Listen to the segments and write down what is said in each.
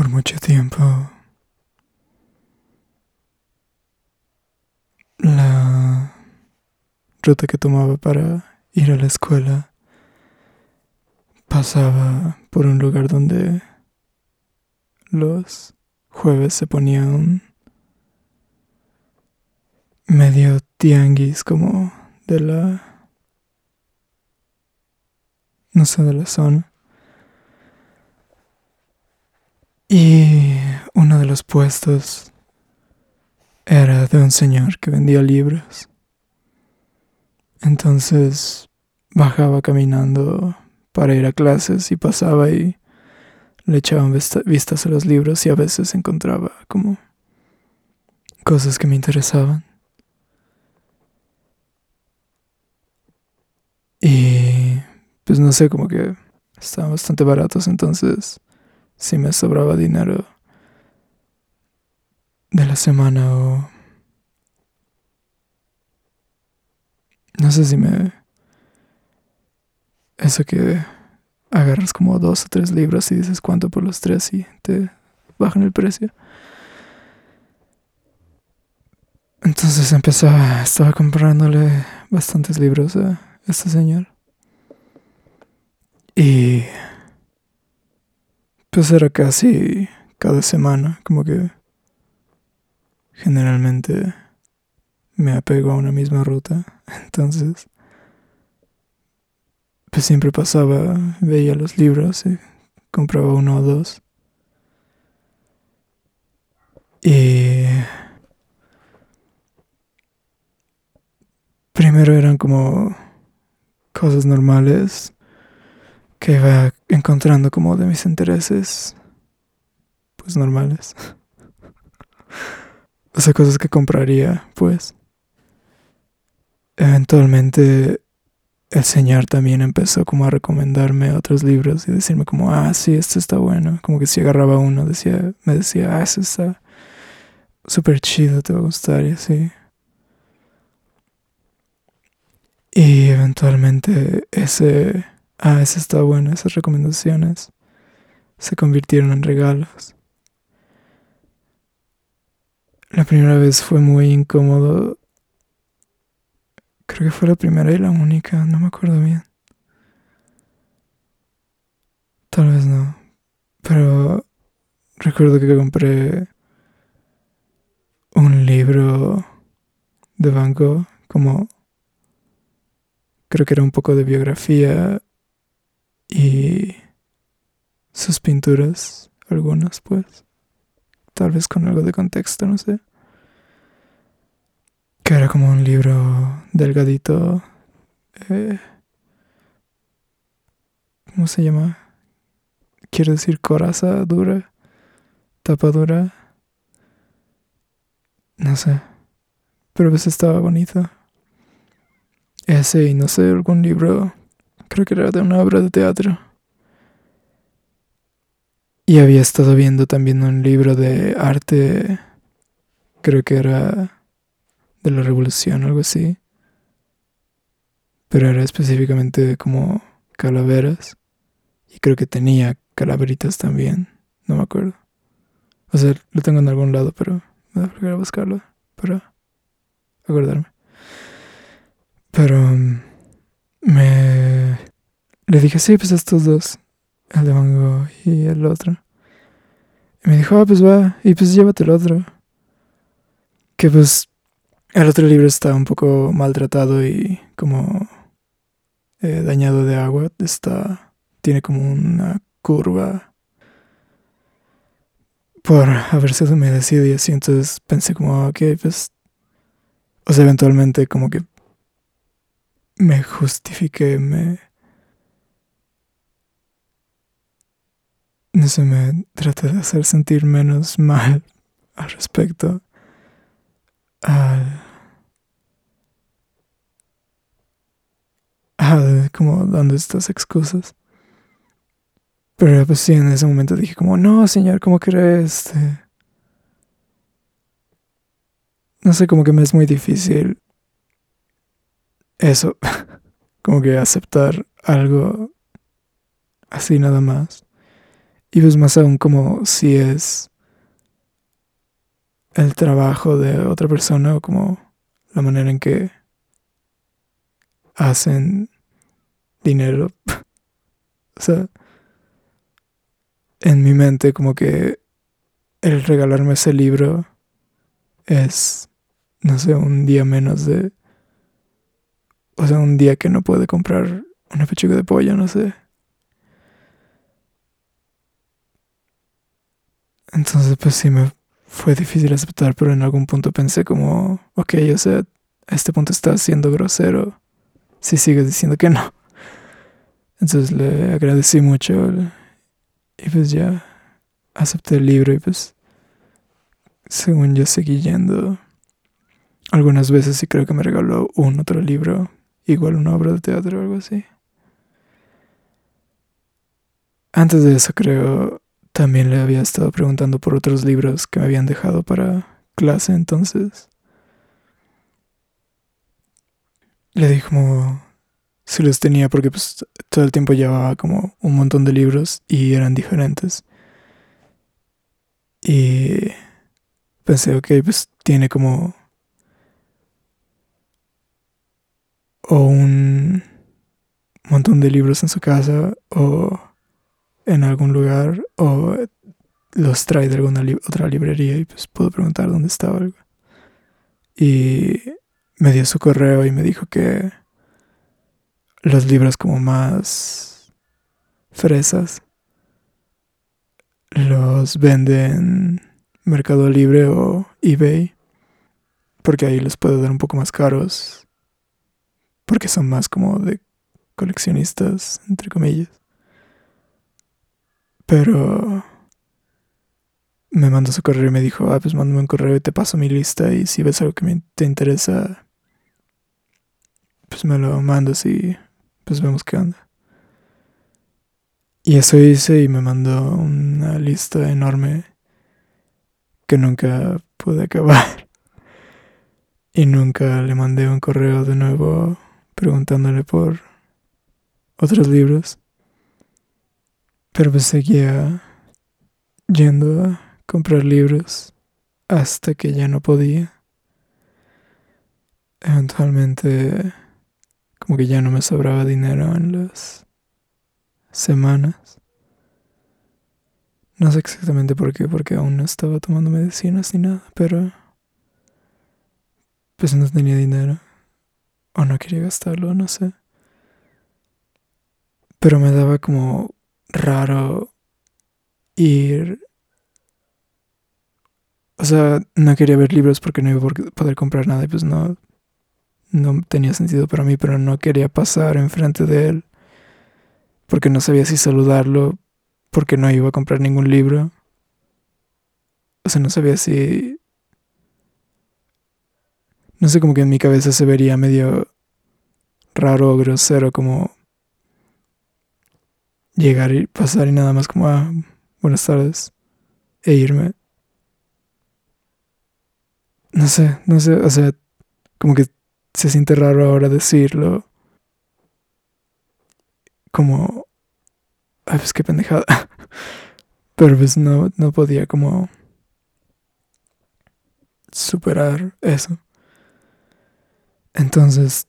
por mucho tiempo la ruta que tomaba para ir a la escuela pasaba por un lugar donde los jueves se ponía un medio tianguis como de la no sé de la zona y uno de los puestos era de un señor que vendía libros entonces bajaba caminando para ir a clases y pasaba y le echaban vistas a los libros y a veces encontraba como cosas que me interesaban. Y pues no sé, como que estaban bastante baratos, entonces si me sobraba dinero de la semana o no sé si me eso que agarras como dos o tres libros y dices cuánto por los tres y te bajan el precio. Entonces empezaba, estaba comprándole bastantes libros a este señor. Y pues era casi cada semana, como que generalmente me apego a una misma ruta. Entonces pues siempre pasaba, veía los libros y compraba uno o dos. Y primero eran como cosas normales que iba encontrando como de mis intereses, pues normales. o sea, cosas que compraría, pues. Eventualmente el Señor también empezó como a recomendarme otros libros y decirme como, ah, sí, este está bueno. Como que si agarraba uno, decía, me decía, ah, ese está súper chido, te va a gustar y así. Y eventualmente ese, ah, ese está bueno, esas recomendaciones se convirtieron en regalos. La primera vez fue muy incómodo Creo que fue la primera y la única, no me acuerdo bien. Tal vez no. Pero recuerdo que compré un libro de Gogh, como creo que era un poco de biografía y sus pinturas, algunas pues, tal vez con algo de contexto, no sé que era como un libro delgadito. Eh, ¿Cómo se llama? Quiero decir coraza dura, tapa dura. No sé. Pero a veces estaba bonito. Ese y no sé, algún libro. Creo que era de una obra de teatro. Y había estado viendo también un libro de arte. Creo que era de la revolución algo así. Pero era específicamente como calaveras. Y creo que tenía calaveritas también. No me acuerdo. O sea, lo tengo en algún lado, pero me da a buscarlo para acordarme. Pero mm, me le dije, sí, pues estos dos. El de Mango y el otro. Y me dijo, ah, pues va, y pues llévate el otro. Que pues el otro libro está un poco maltratado y como eh, dañado de agua. Está, tiene como una curva por haberse humedecido y así. Entonces pensé como, ok, pues, o sea, eventualmente como que me justifiqué, me... No sé, me traté de hacer sentir menos mal al respecto al, como dando estas excusas. Pero pues sí, en ese momento dije como, no, señor, ¿cómo crees? Este, no sé, como que me es muy difícil eso, como que aceptar algo así nada más. Y pues más aún como si es el trabajo de otra persona o como la manera en que hacen dinero. o sea, en mi mente como que el regalarme ese libro es, no sé, un día menos de... O sea, un día que no puede comprar una pechuga de pollo, no sé. Entonces, pues sí me fue difícil aceptar, pero en algún punto pensé como, ok, o sea, a este punto estás siendo grosero si sigues diciendo que no. Entonces le agradecí mucho y pues ya acepté el libro y pues según yo seguí yendo algunas veces y creo que me regaló un otro libro, igual una obra de teatro o algo así. Antes de eso creo también le había estado preguntando por otros libros que me habían dejado para clase entonces. Le dije como si los tenía porque pues todo el tiempo llevaba como un montón de libros y eran diferentes. Y pensé, ok, pues tiene como o un montón de libros en su casa o en algún lugar o los trae de alguna otra librería y pues puedo preguntar dónde estaba algo. Y me dio su correo y me dijo que los libros como más fresas los vende en Mercado Libre o eBay porque ahí los puedo dar un poco más caros porque son más como de coleccionistas entre comillas pero me mandó su correo y me dijo, ah, pues mándame un correo y te paso mi lista y si ves algo que te interesa, pues me lo mandas y pues vemos qué onda. Y eso hice y me mandó una lista enorme que nunca pude acabar. Y nunca le mandé un correo de nuevo preguntándole por otros libros. Pero pues seguía yendo a comprar libros hasta que ya no podía. Eventualmente como que ya no me sobraba dinero en las semanas. No sé exactamente por qué, porque aún no estaba tomando medicinas ni nada, pero pues no tenía dinero. O no quería gastarlo, no sé. Pero me daba como raro ir... O sea, no quería ver libros porque no iba a poder comprar nada y pues no, no tenía sentido para mí, pero no quería pasar enfrente de él porque no sabía si saludarlo, porque no iba a comprar ningún libro. O sea, no sabía si... No sé, como que en mi cabeza se vería medio raro o grosero, como llegar y pasar y nada más como, ah, buenas tardes, e irme. No sé, no sé, o sea, como que se siente raro ahora decirlo. Como, ay, pues qué pendejada. Pero pues no, no podía como superar eso. Entonces,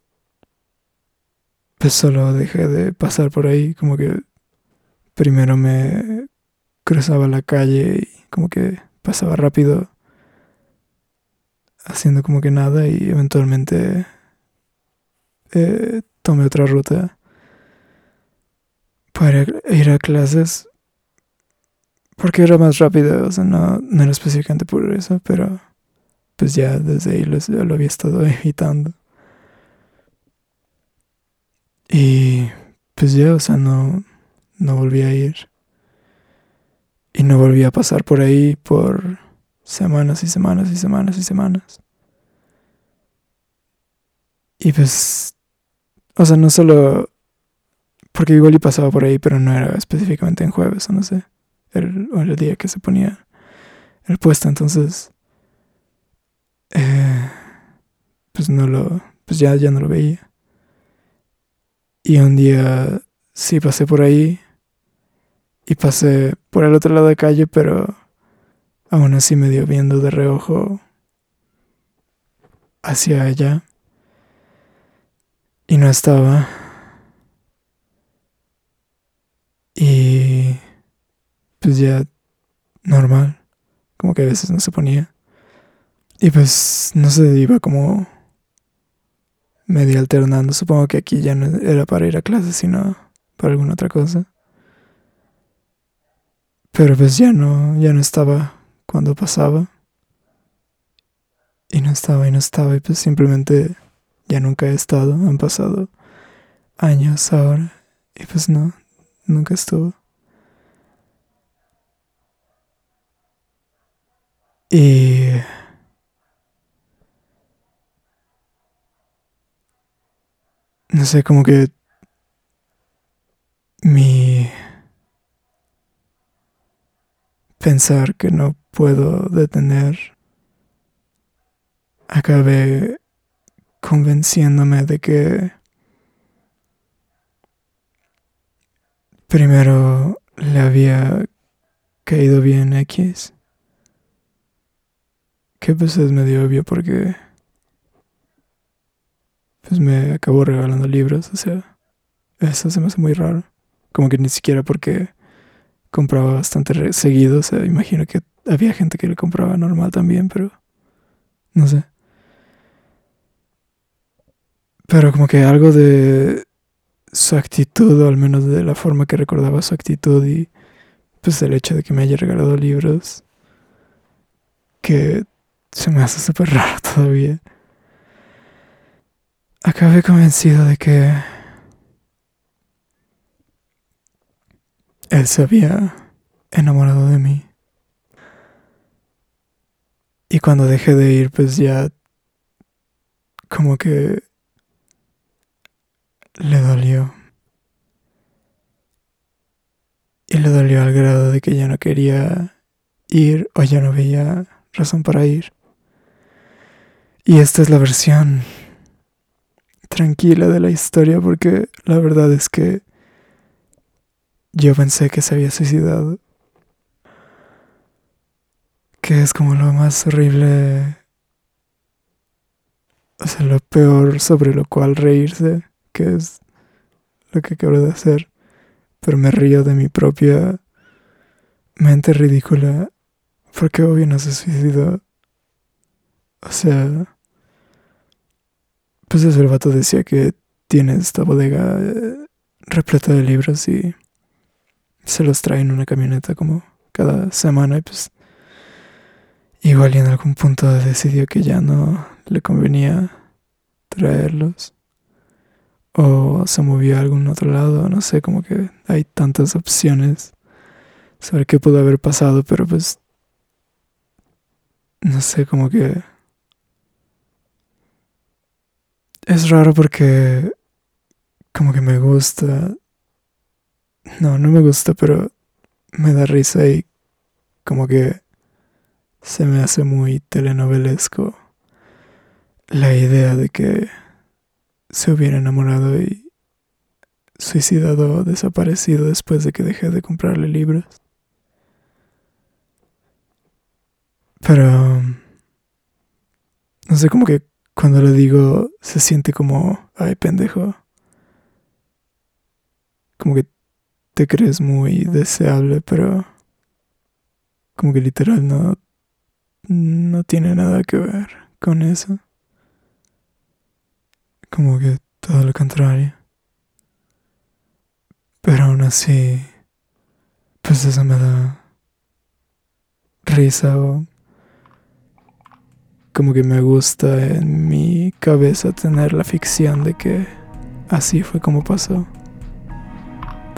pues solo dejé de pasar por ahí, como que primero me cruzaba la calle y como que pasaba rápido haciendo como que nada y eventualmente eh, tomé otra ruta para ir a clases porque era más rápido, o sea, no, no era específicamente por eso, pero pues ya desde ahí lo, lo había estado evitando. Y pues ya, o sea, no, no volví a ir. Y no volví a pasar por ahí por semanas y semanas y semanas y semanas. Y pues, o sea, no solo, porque igual y pasaba por ahí, pero no era específicamente en jueves o no sé, el, el día que se ponía el puesto, entonces, eh, pues no lo, pues ya, ya no lo veía. Y un día sí pasé por ahí y pasé por el otro lado de calle, pero aún así me dio viendo de reojo hacia allá y no estaba. Y pues ya normal, como que a veces no se ponía. Y pues no se iba como medio alternando. Supongo que aquí ya no era para ir a clase, sino para alguna otra cosa. Pero pues ya no, ya no estaba cuando pasaba. Y no estaba y no estaba y pues simplemente ya nunca he estado. Han pasado años ahora y pues no, nunca estuvo. Y no sé, como que mi pensar que no puedo detener acabé convenciéndome de que primero le había caído bien X. Que pues es medio obvio porque pues me acabó regalando libros, o sea, eso se me hace muy raro. Como que ni siquiera porque compraba bastante seguido, o sea, imagino que había gente que le compraba normal también, pero no sé. Pero como que algo de su actitud, o al menos de la forma que recordaba su actitud y pues el hecho de que me haya regalado libros, que se me hace súper raro todavía. Acabé convencido de que él se había enamorado de mí. Y cuando dejé de ir, pues ya como que le dolió. Y le dolió al grado de que ya no quería ir o ya no veía razón para ir. Y esta es la versión tranquila de la historia porque la verdad es que yo pensé que se había suicidado. Que es como lo más horrible, o sea, lo peor sobre lo cual reírse, que es lo que acabo de hacer. Pero me río de mi propia mente ridícula porque obvio no se suicidó. O sea, pues ese el vato decía que tiene esta bodega eh, repleta de libros y se los trae en una camioneta como cada semana y pues igual y en algún punto decidió que ya no le convenía traerlos o se movió a algún otro lado, no sé, como que hay tantas opciones sobre qué pudo haber pasado, pero pues no sé, como que es raro porque como que me gusta. No, no me gusta, pero me da risa y como que se me hace muy telenovelesco la idea de que se hubiera enamorado y suicidado o desaparecido después de que dejé de comprarle libros. Pero no sé, como que cuando lo digo se siente como, ay pendejo. Como que te crees muy deseable, pero como que literal no, no tiene nada que ver con eso. Como que todo lo contrario. Pero aún así, pues eso me da risa o como que me gusta en mi cabeza tener la ficción de que así fue como pasó.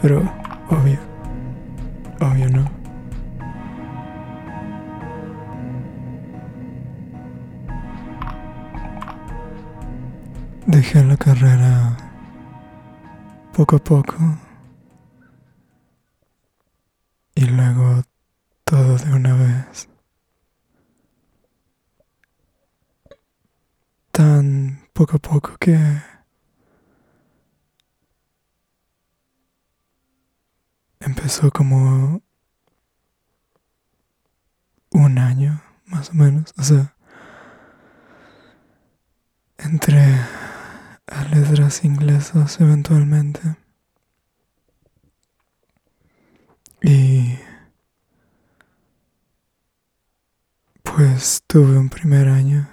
Pero obvio, obvio no. Dejé la carrera poco a poco y luego todo de una vez. Tan poco a poco que empecé pasó como un año, más o menos. O sea, entré a letras inglesas eventualmente. Y pues tuve un primer año.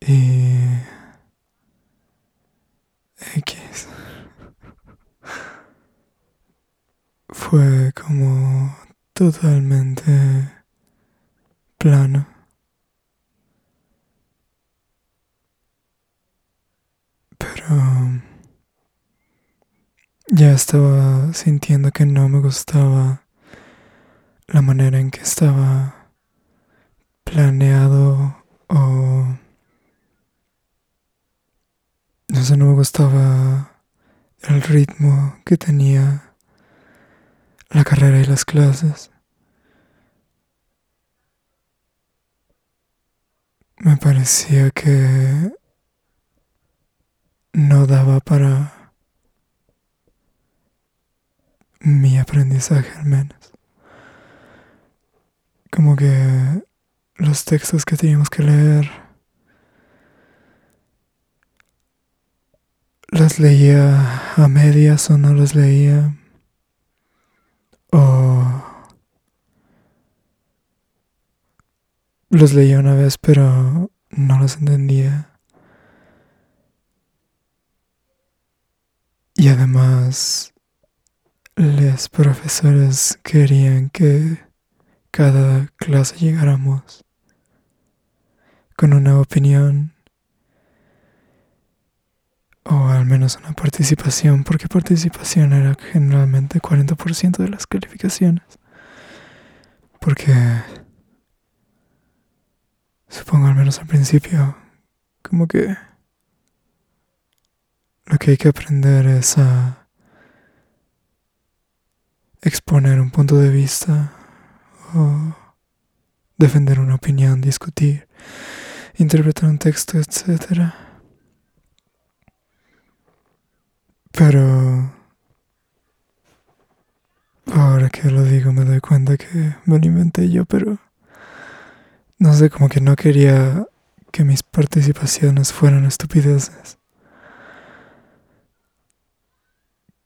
Y X. Fue como totalmente plano. Pero ya estaba sintiendo que no me gustaba la manera en que estaba planeado o no sé, no me gustaba el ritmo que tenía la carrera y las clases. Me parecía que no daba para mi aprendizaje al menos. Como que los textos que teníamos que leer los leía a medias o no los leía o los leía una vez pero no los entendía. Y además los profesores querían que cada clase llegáramos con una opinión o al menos una participación, porque participación era generalmente 40% de las calificaciones. Porque supongo al menos al principio, como que lo que hay que aprender es a exponer un punto de vista o defender una opinión, discutir, interpretar un texto, etcétera. Pero ahora que lo digo me doy cuenta que me lo inventé yo, pero no sé, como que no quería que mis participaciones fueran estupideces.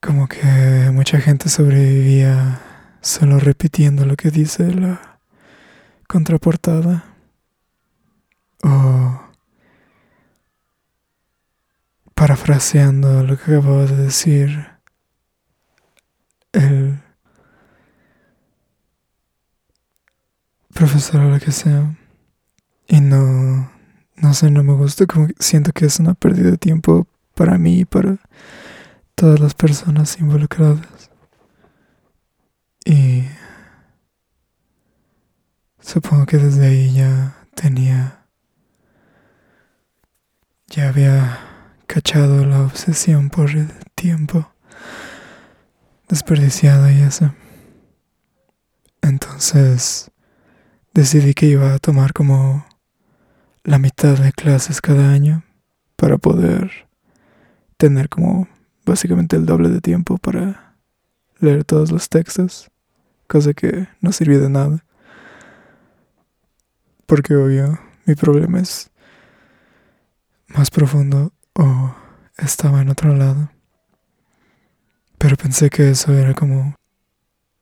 Como que mucha gente sobrevivía solo repitiendo lo que dice la contraportada. O parafraseando lo que acabo de decir, el profesor o lo que sea. Y no, no sé, no me gusta, como siento que es una pérdida de tiempo para mí y para todas las personas involucradas. Y supongo que desde ahí ya tenía, ya había cachado la obsesión por el tiempo desperdiciado y eso. Entonces decidí que iba a tomar como la mitad de clases cada año para poder tener como básicamente el doble de tiempo para leer todos los textos, cosa que no sirvió de nada. Porque obvio, mi problema es más profundo o estaba en otro lado. Pero pensé que eso era como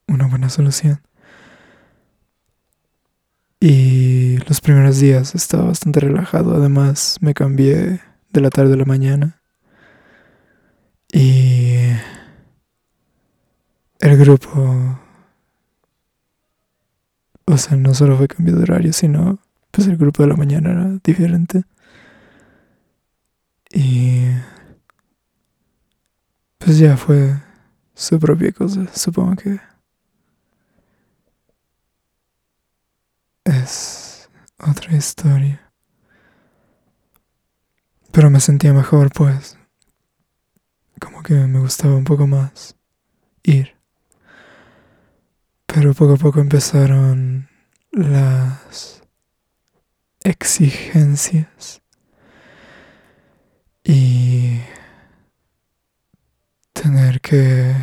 una buena solución. Y los primeros días estaba bastante relajado. Además, me cambié de la tarde a la mañana. Y el grupo, o sea, no solo fue cambio de horario, sino pues el grupo de la mañana era diferente. Y pues ya fue su propia cosa, supongo que es otra historia. Pero me sentía mejor, pues, como que me gustaba un poco más ir. Pero poco a poco empezaron las exigencias y tener que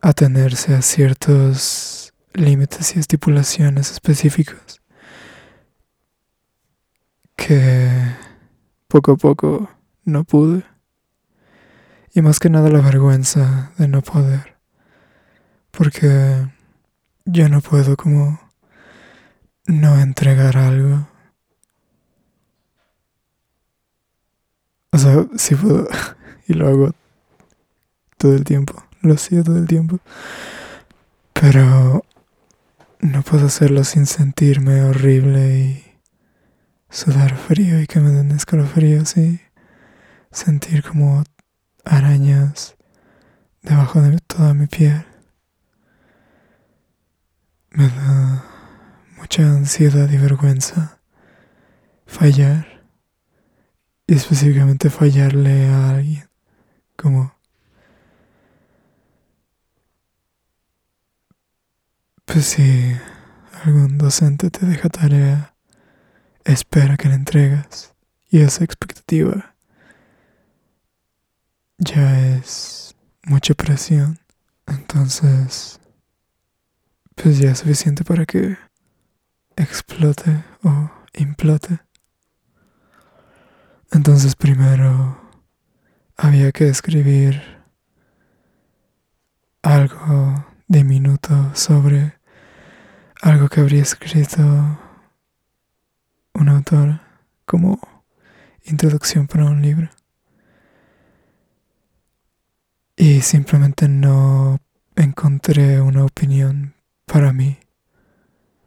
atenerse a ciertos límites y estipulaciones específicos que poco a poco no pude. Y más que nada la vergüenza de no poder. Porque yo no puedo como no entregar algo O sea, sí puedo. y lo hago todo el tiempo. Lo hacía todo el tiempo. Pero no puedo hacerlo sin sentirme horrible y sudar frío y que me den escalofríos y sentir como arañas debajo de toda mi piel. Me da mucha ansiedad y vergüenza fallar y específicamente fallarle a alguien como pues si algún docente te deja tarea espera que le entregas y esa expectativa ya es mucha presión entonces pues ya es suficiente para que explote o implote. Entonces primero había que escribir algo diminuto sobre algo que habría escrito un autor como introducción para un libro. Y simplemente no encontré una opinión para mí.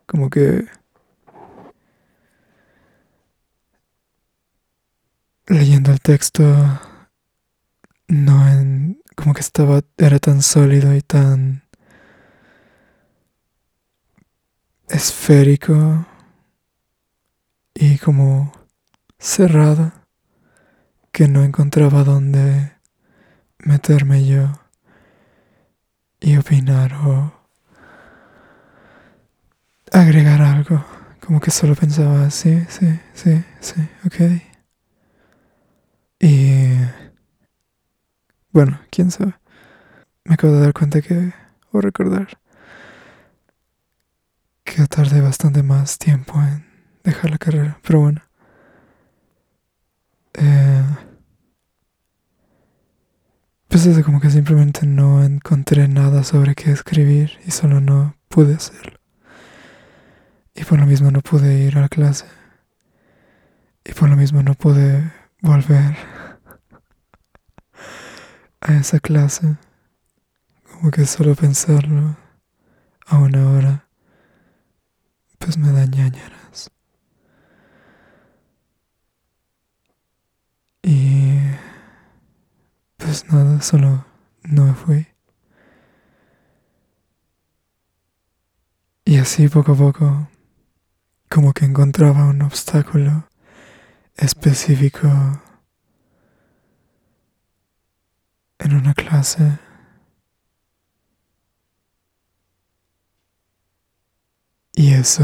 Como que leyendo el texto no en como que estaba era tan sólido y tan esférico y como cerrado que no encontraba dónde meterme yo y opinar o agregar algo. Como que solo pensaba, sí, sí, sí, sí, ok. Y bueno, quién sabe. Me acabo de dar cuenta que, o recordar, que tardé bastante más tiempo en dejar la carrera, pero bueno. Eh, pues es como que simplemente no encontré nada sobre qué escribir y solo no pude hacerlo. Y por lo mismo no pude ir a la clase. Y por lo mismo no pude volver a esa clase. Como que solo pensarlo a una hora, pues me da. Y pues nada, solo no me fui. Y así poco a poco como que encontraba un obstáculo específico en una clase. Y eso,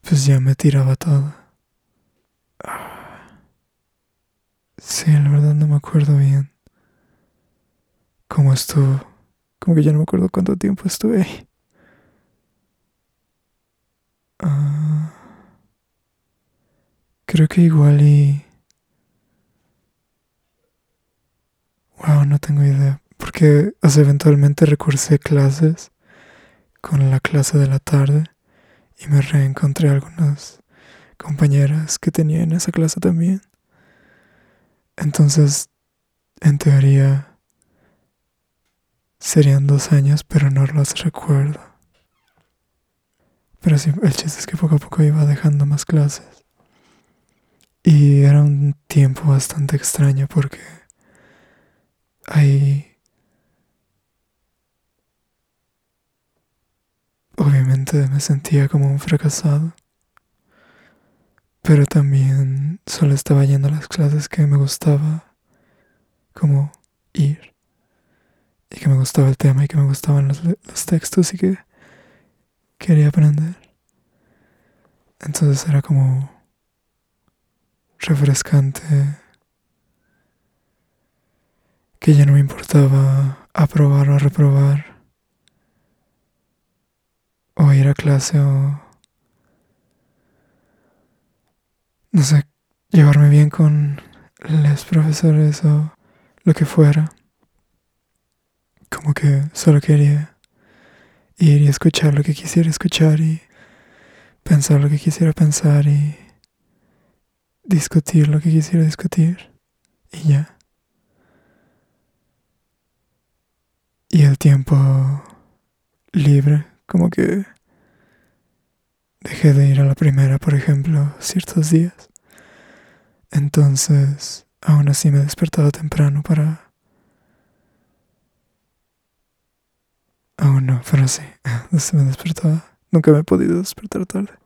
pues ya me tiraba todo. Sí, la verdad no me acuerdo bien cómo estuvo. Como que ya no me acuerdo cuánto tiempo estuve ahí. Ah, creo que igual y... Wow, no tengo idea. Porque, o eventualmente recursé clases con la clase de la tarde y me reencontré algunas compañeras que tenía en esa clase también. Entonces, en teoría, serían dos años, pero no los recuerdo. Pero sí, el chiste es que poco a poco iba dejando más clases. Y era un tiempo bastante extraño porque ahí obviamente me sentía como un fracasado. Pero también solo estaba yendo a las clases que me gustaba como ir. Y que me gustaba el tema y que me gustaban los, los textos y que quería aprender. Entonces era como refrescante que ya no me importaba aprobar o reprobar, o ir a clase o, no sé, llevarme bien con los profesores o lo que fuera. Como que solo quería ir y escuchar lo que quisiera escuchar y pensar lo que quisiera pensar y discutir lo que quisiera discutir y ya. Y el tiempo libre, como que dejé de ir a la primera, por ejemplo, ciertos días. Entonces, aún así me despertaba temprano para... Aún no, pero sí, se me despertaba. Nunca me he podido despertar tarde.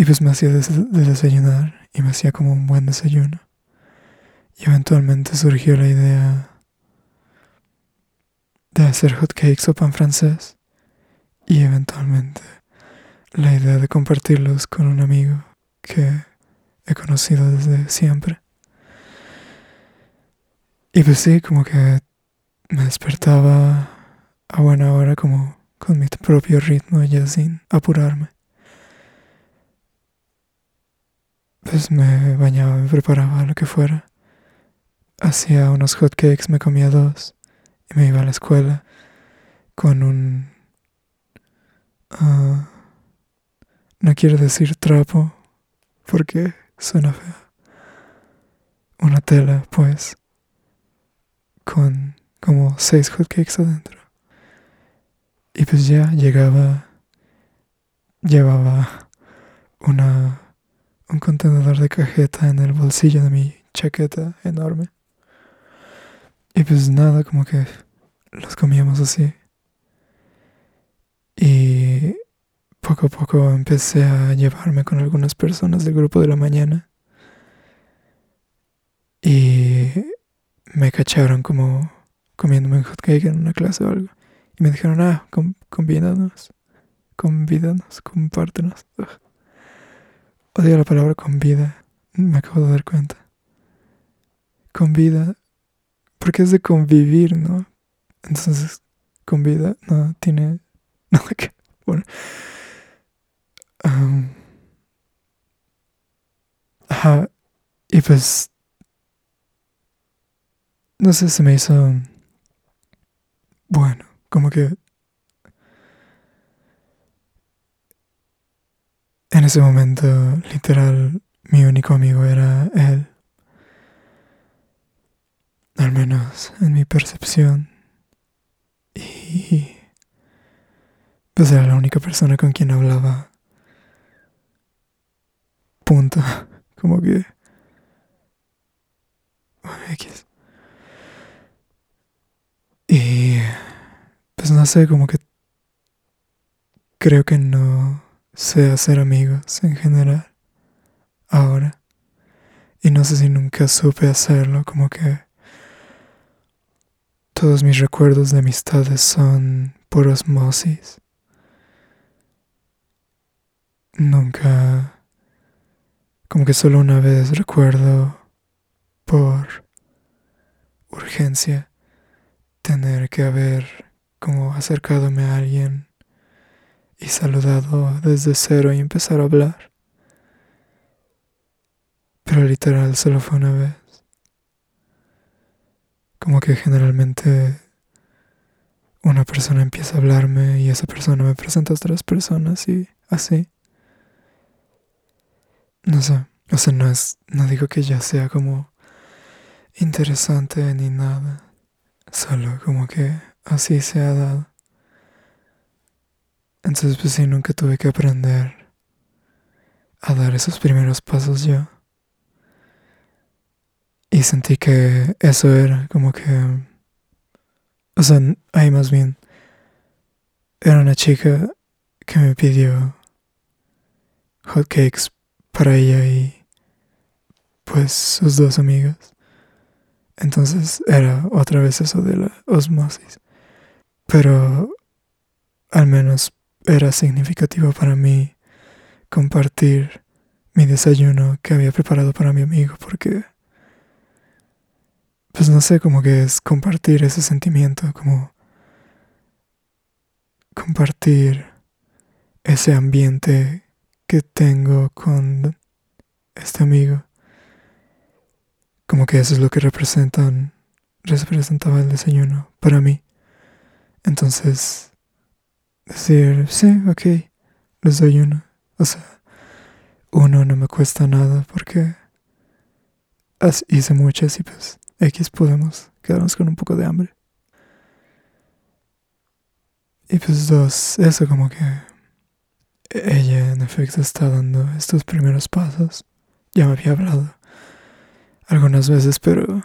Y pues me hacía de desayunar y me hacía como un buen desayuno. Y eventualmente surgió la idea de hacer hotcakes o pan francés. Y eventualmente la idea de compartirlos con un amigo que he conocido desde siempre. Y pues sí, como que me despertaba a buena hora como con mi propio ritmo ya sin apurarme. Pues me bañaba, me preparaba lo que fuera. Hacía unos hotcakes, me comía dos y me iba a la escuela con un... Uh, no quiero decir trapo porque suena feo. Una tela, pues, con como seis hotcakes adentro. Y pues ya llegaba, llevaba una, un contenedor de cajeta en el bolsillo de mi chaqueta enorme. Y pues nada, como que los comíamos así. Y poco a poco empecé a llevarme con algunas personas del grupo de la mañana. Y me cacharon como comiéndome un hotcake en una clase o algo. Y me dijeron, ah, convídanos, convídanos, compártenos. Odio la palabra convida, me acabo de dar cuenta. Convida, porque es de convivir, ¿no? Entonces, convida, no tiene nada que. Bueno. ajá. Y pues. No sé, se me hizo. Bueno, como que. En ese momento, literal, mi único amigo era él. Al menos en mi percepción. Y... Pues era la única persona con quien hablaba. Punto. Como que... Y... Pues no sé, como que... Creo que no sé hacer amigos en general. Ahora. Y no sé si nunca supe hacerlo, como que todos mis recuerdos de amistades son por osmosis. Nunca, como que solo una vez recuerdo por urgencia tener que haber como acercadome a alguien y saludado desde cero y empezar a hablar. Pero literal solo fue una vez. Como que generalmente una persona empieza a hablarme y esa persona me presenta a otras personas y así. No sé, o sea, no es, no digo que ya sea como interesante ni nada, solo como que así se ha dado. Entonces pues sí, nunca tuve que aprender a dar esos primeros pasos yo. Y sentí que eso era como que... O sea, ahí más bien. Era una chica que me pidió hotcakes para ella y pues sus dos amigas. Entonces era otra vez eso de la osmosis. Pero al menos era significativo para mí compartir mi desayuno que había preparado para mi amigo porque pues no sé, como que es compartir ese sentimiento, como compartir ese ambiente que tengo con este amigo. Como que eso es lo que representan, representaba el desayuno para mí. Entonces, decir, sí, ok, les doy uno. O sea, uno no me cuesta nada porque hice muchas y pues X podemos quedarnos con un poco de hambre. Y pues dos, eso como que ella en efecto está dando estos primeros pasos. Ya me había hablado algunas veces, pero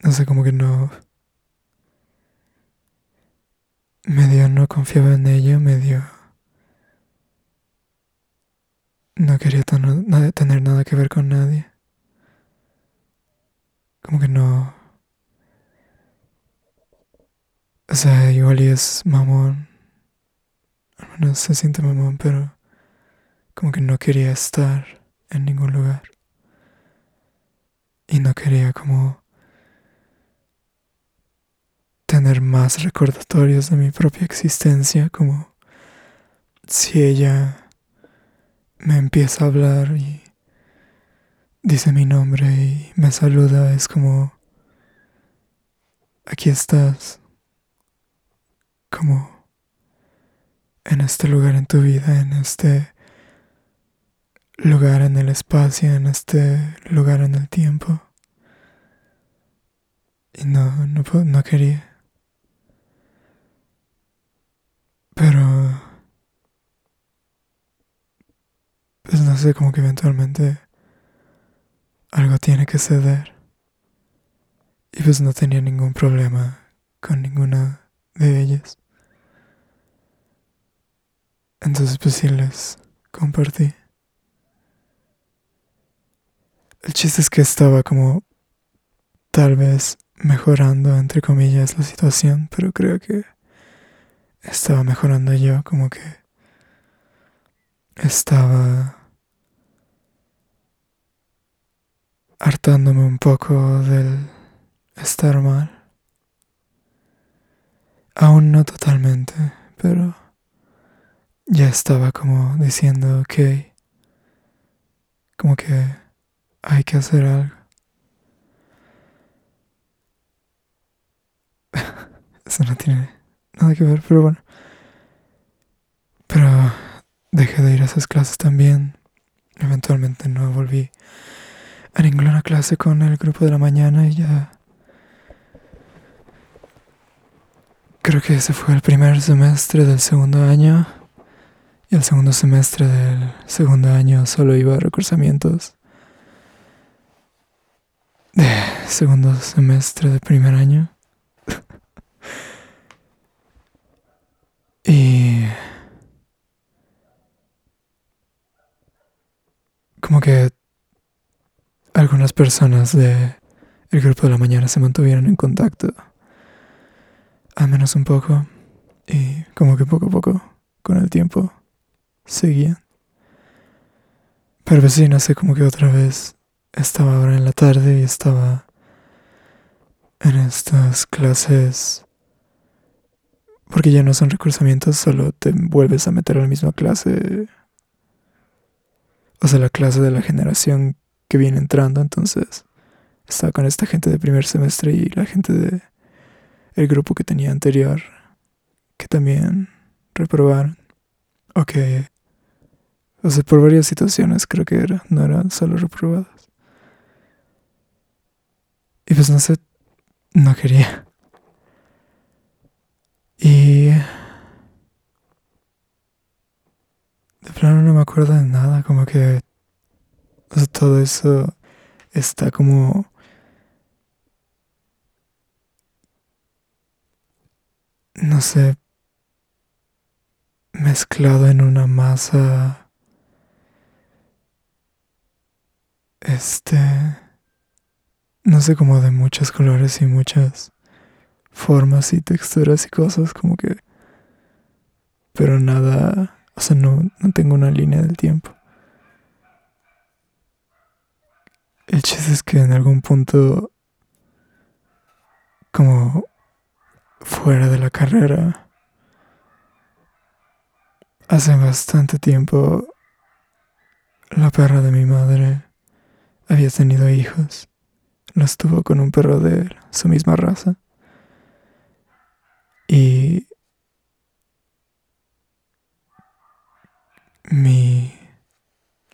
no sé, como que no medio no confiaba en ella, medio no quería tener nada que ver con nadie. Como que no. O sea, igual y es mamón. Al menos se siente mamón, pero como que no quería estar en ningún lugar. Y no quería como tener más recordatorios de mi propia existencia, como si ella me empieza a hablar y dice mi nombre y me saluda, es como, aquí estás, como en este lugar en tu vida, en este lugar en el espacio, en este lugar en el tiempo. Y no, no, no quería. Pero... Pues no sé, como que eventualmente algo tiene que ceder. Y pues no tenía ningún problema con ninguna de ellas. Entonces pues sí les compartí. El chiste es que estaba como tal vez mejorando entre comillas la situación, pero creo que estaba mejorando yo, como que estaba hartándome un poco del estar mal. Aún no totalmente, pero ya estaba como diciendo, ok, como que hay que hacer algo. Eso no tiene nada que ver, pero bueno. Pero dejé de ir a esas clases también. Eventualmente no volví a ninguna clase con el grupo de la mañana y ya... Creo que ese fue el primer semestre del segundo año. Y el segundo semestre del segundo año solo iba a recursamientos. De segundo semestre de primer año. Y... Como que algunas personas de el grupo de la mañana se mantuvieron en contacto. Al menos un poco. Y como que poco a poco, con el tiempo, seguían. Pero pues sí, no sé, como que otra vez estaba ahora en la tarde y estaba en estas clases. Porque ya no son recursamientos, solo te vuelves a meter a la misma clase. O sea, la clase de la generación que viene entrando, entonces estaba con esta gente de primer semestre y la gente de el grupo que tenía anterior que también reprobaron. Ok. O sea, por varias situaciones creo que era, no eran solo reprobadas. Y pues no sé, no quería. Y... De plano no me acuerdo de nada, como que todo eso está como... No sé, mezclado en una masa... Este... No sé, como de muchos colores y muchas formas y texturas y cosas, como que... Pero nada... O sea, no, no tengo una línea del tiempo. El chiste es que en algún punto, como fuera de la carrera, hace bastante tiempo, la perra de mi madre había tenido hijos. Los tuvo con un perro de su misma raza. Y mi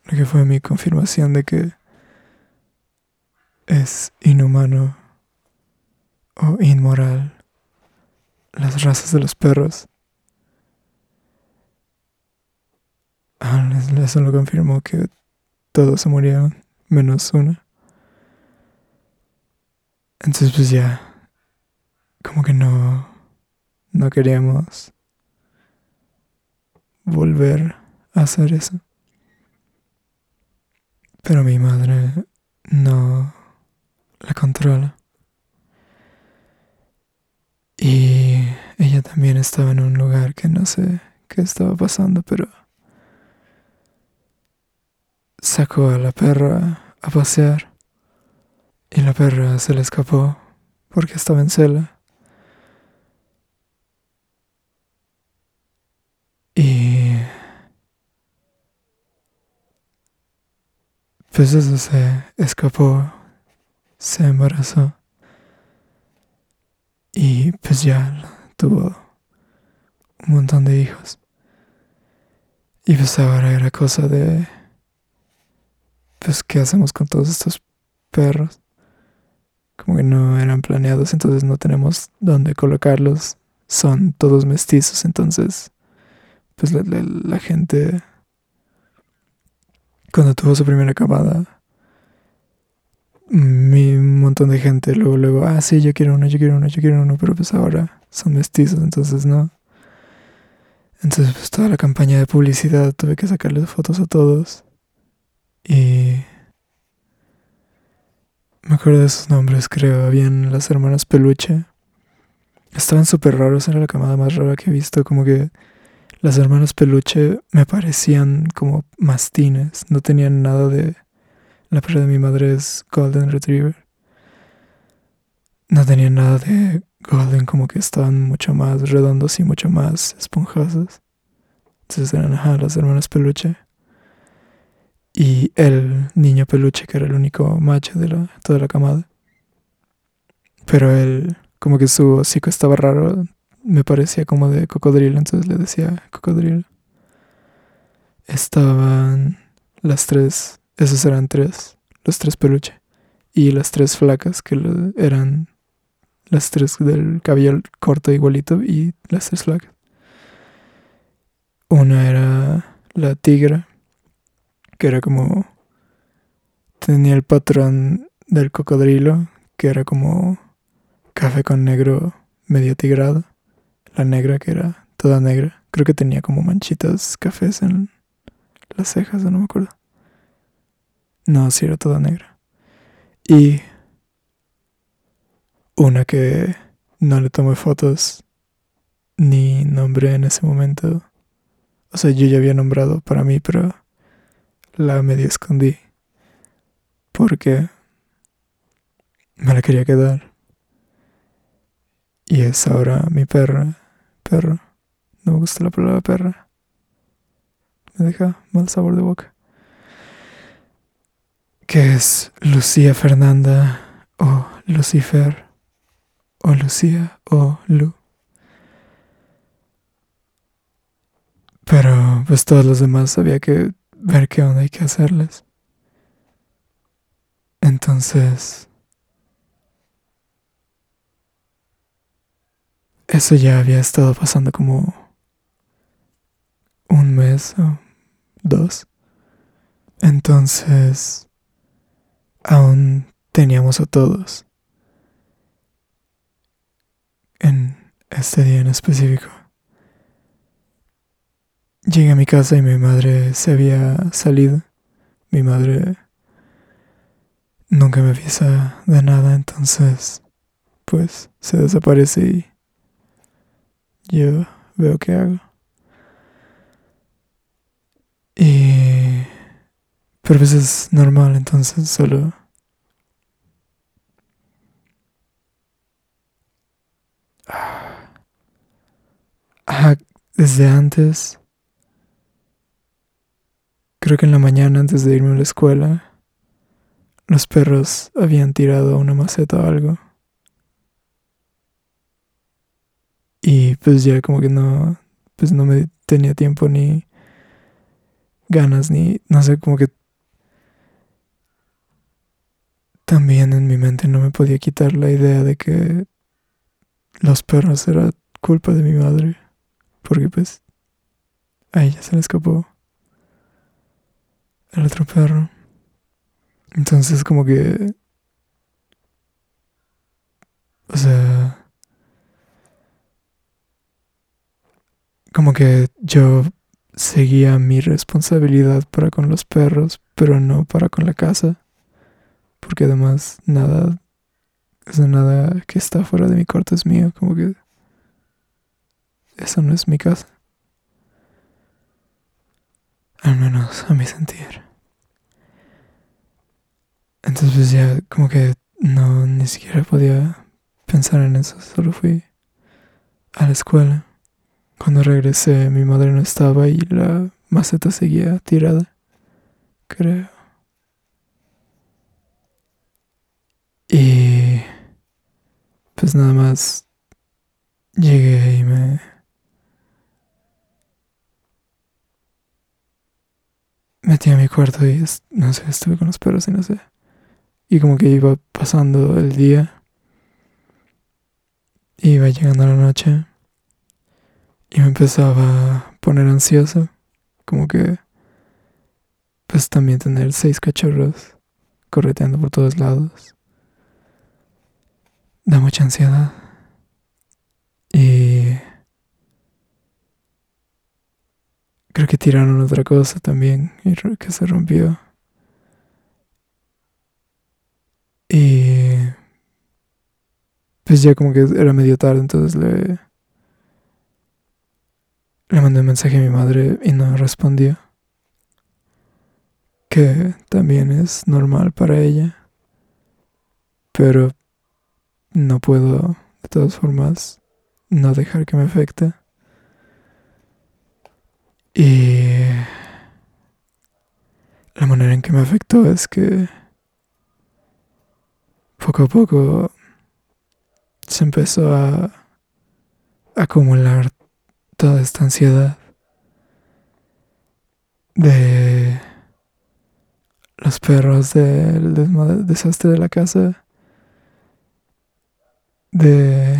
lo que fue mi confirmación de que es inhumano o inmoral las razas de los perros. Ah, eso lo confirmó que todos se murieron, menos una. Entonces pues ya, como que no, no queríamos volver a hacer eso. Pero mi madre no la controla. Y ella también estaba en un lugar que no sé qué estaba pasando, pero sacó a la perra a pasear y la perra se le escapó porque estaba en cela. Y pues eso se escapó se embarazó y pues ya tuvo un montón de hijos. Y pues ahora era cosa de, pues, ¿qué hacemos con todos estos perros? Como que no eran planeados, entonces no tenemos dónde colocarlos. Son todos mestizos, entonces, pues la, gente, cuando tuvo su primera camada, mi montón de gente luego, luego, ah, sí, yo quiero uno, yo quiero uno, yo quiero uno, pero pues ahora son mestizos, entonces no. Entonces pues toda la campaña de publicidad tuve que sacarles fotos a todos. Y me acuerdo de esos nombres, creo, habían las hermanas Peluche. Estaban súper raros, era la camada más rara que he visto, como que las hermanas Peluche me parecían como mastines, no tenían nada de la perra de mi madre es Golden Retriever. No tenía nada de Golden, como que estaban mucho más redondos y mucho más esponjosos. Entonces eran las hermanas peluche. Y el niño peluche, que era el único macho de la, toda la camada. Pero él, como que su hocico estaba raro, me parecía como de cocodrilo, entonces le decía cocodrilo. Estaban las tres esos eran tres, los tres peluche. Y las tres flacas, que eran las tres del cabello corto igualito y las tres flacas. Una era la tigra, que era como... Tenía el patrón del cocodrilo, que era como café con negro medio tigrado. La negra, que era toda negra. Creo que tenía como manchitas cafés en las cejas, no me acuerdo. No, sí era toda negra. Y una que no le tomé fotos ni nombré en ese momento. O sea, yo ya había nombrado para mí, pero la medio escondí. Porque me la quería quedar. Y es ahora mi perra. Perro. No me gusta la palabra perra. Me deja mal sabor de boca que es Lucía Fernanda o Lucifer o Lucía o Lu. Pero pues todos los demás había que ver qué onda hay que hacerles. Entonces... Eso ya había estado pasando como un mes o dos. Entonces aún teníamos a todos en este día en específico. Llegué a mi casa y mi madre se había salido. Mi madre nunca me avisa de nada, entonces pues se desaparece y yo veo qué hago. Y... Pero pues es normal, entonces solo... Ah, desde antes, creo que en la mañana antes de irme a la escuela, los perros habían tirado una maceta o algo. Y pues ya como que no, pues no me tenía tiempo ni ganas ni, no sé, como que también en mi mente no me podía quitar la idea de que los perros era culpa de mi madre, porque pues a ella se le escapó el otro perro. Entonces como que, o sea, como que yo seguía mi responsabilidad para con los perros, pero no para con la casa, porque además nada, o nada que está fuera de mi cuarto es mío, como que eso no es mi casa. Al menos a mi sentir. Entonces pues ya como que no ni siquiera podía pensar en eso, solo fui a la escuela. Cuando regresé mi madre no estaba y la maceta seguía tirada, creo. Y pues nada más llegué y me metí a mi cuarto y no sé, estuve con los perros y no sé. Y como que iba pasando el día, iba llegando la noche y me empezaba a poner ansioso, como que pues también tener seis cachorros correteando por todos lados da mucha ansiedad. Y creo que tiraron otra cosa también y que se rompió. Y pues ya como que era medio tarde, entonces le le mandé un mensaje a mi madre y no respondió. Que también es normal para ella. Pero no puedo, de todas formas, no dejar que me afecte. Y la manera en que me afectó es que poco a poco se empezó a acumular toda esta ansiedad de los perros del desastre de la casa de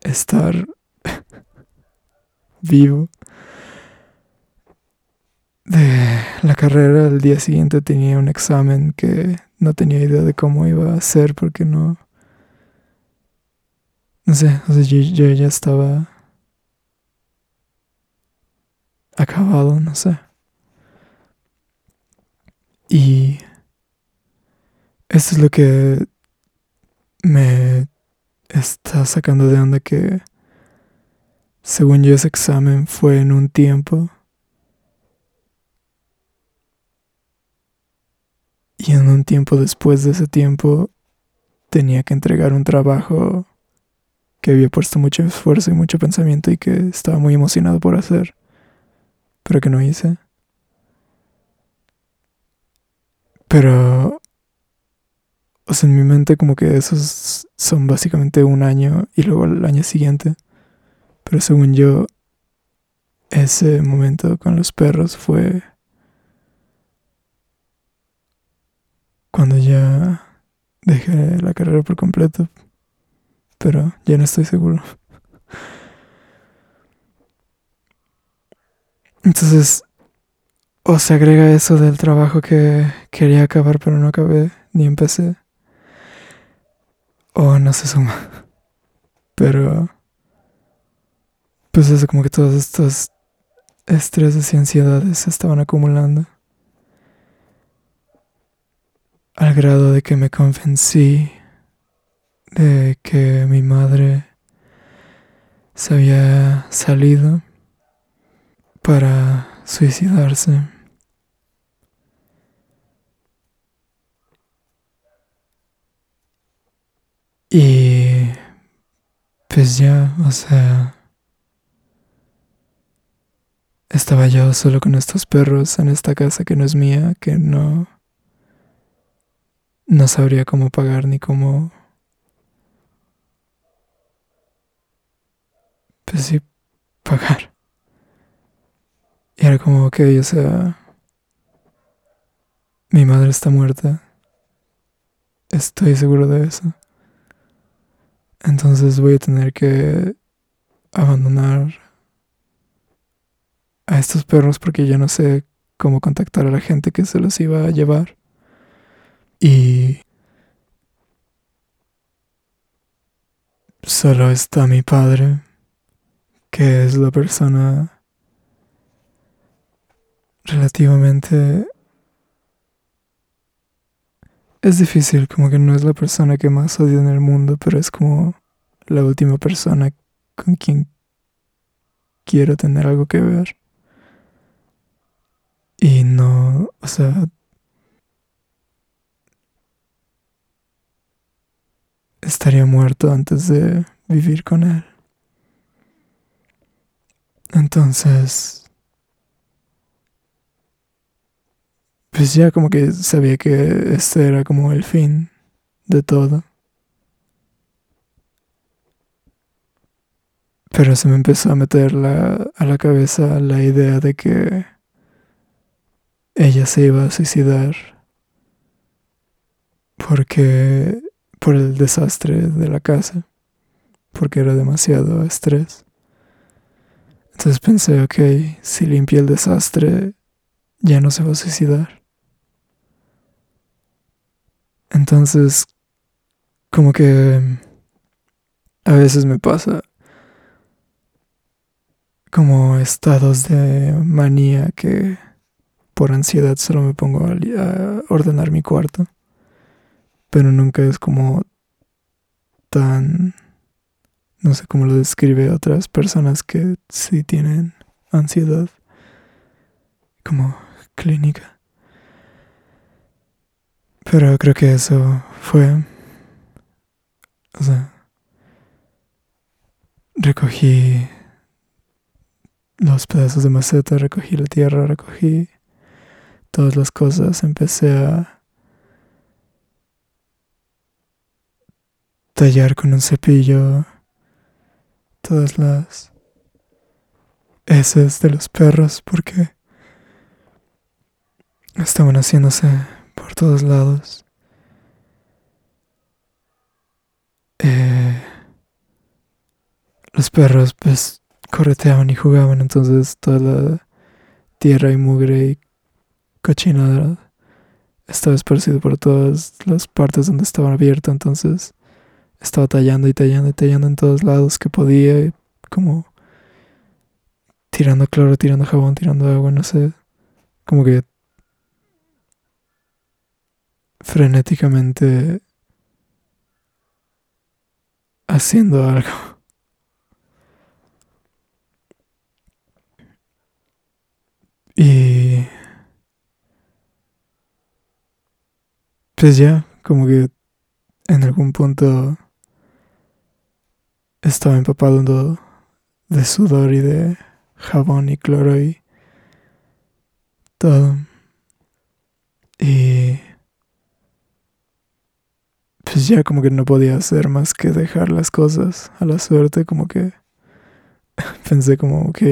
estar vivo. De la carrera, el día siguiente tenía un examen que no tenía idea de cómo iba a ser porque no... No sé, o sea, yo, yo ya estaba acabado, no sé. Y esto es lo que me está sacando de onda que, según yo, ese examen fue en un tiempo. Y en un tiempo después de ese tiempo tenía que entregar un trabajo que había puesto mucho esfuerzo y mucho pensamiento y que estaba muy emocionado por hacer, pero que no hice. Pero o sea, en mi mente como que esos son básicamente un año y luego el año siguiente. Pero según yo, ese momento con los perros fue cuando ya dejé la carrera por completo. Pero ya no estoy seguro. Entonces, o se agrega eso del trabajo que quería acabar pero no acabé ni empecé o no se suma. Pero, pues es como que todos estos estreses y ansiedades se estaban acumulando. Al grado de que me convencí de que mi madre se había salido para suicidarse. Y pues ya, o sea, estaba yo solo con estos perros en esta casa que no es mía, que no no sabría cómo pagar ni cómo pues sí pagar. Y era como, ok, o sea, mi madre está muerta. Estoy seguro de eso. Entonces voy a tener que abandonar a estos perros porque ya no sé cómo contactar a la gente que se los iba a llevar. Y solo está mi padre, que es la persona relativamente... Es difícil, como que no es la persona que más odio en el mundo, pero es como la última persona con quien quiero tener algo que ver. Y no, o sea, estaría muerto antes de vivir con él. Entonces, pues ya como que sabía que este era como el fin de todo. Pero se me empezó a meter a la cabeza la idea de que ella se iba a suicidar porque por el desastre de la casa, porque era demasiado estrés. Entonces pensé, ok, si limpia el desastre, ya no se va a suicidar. Entonces, como que a veces me pasa como estados de manía que por ansiedad solo me pongo a, ordenar mi cuarto. Pero nunca es como tan... No sé cómo lo describe otras personas que sí tienen ansiedad como clínica. Pero creo que eso fue... O sea... Recogí los pedazos de maceta, recogí la tierra, recogí todas las cosas, empecé a tallar con un cepillo todas las heces de los perros porque estaban haciéndose por todos lados. Eh, los perros pues correteaban y jugaban, entonces toda la tierra y mugre y cochinada estaba esparcido por todas las partes donde estaba abierto, entonces estaba tallando y tallando y tallando en todos lados que podía, como tirando cloro, tirando jabón, tirando agua, no sé, como que frenéticamente haciendo algo. Y pues ya, como que en algún punto estaba empapado de sudor y de jabón y cloro y todo. Y pues ya como que no podía hacer más que dejar las cosas a la suerte, como que pensé como, ok,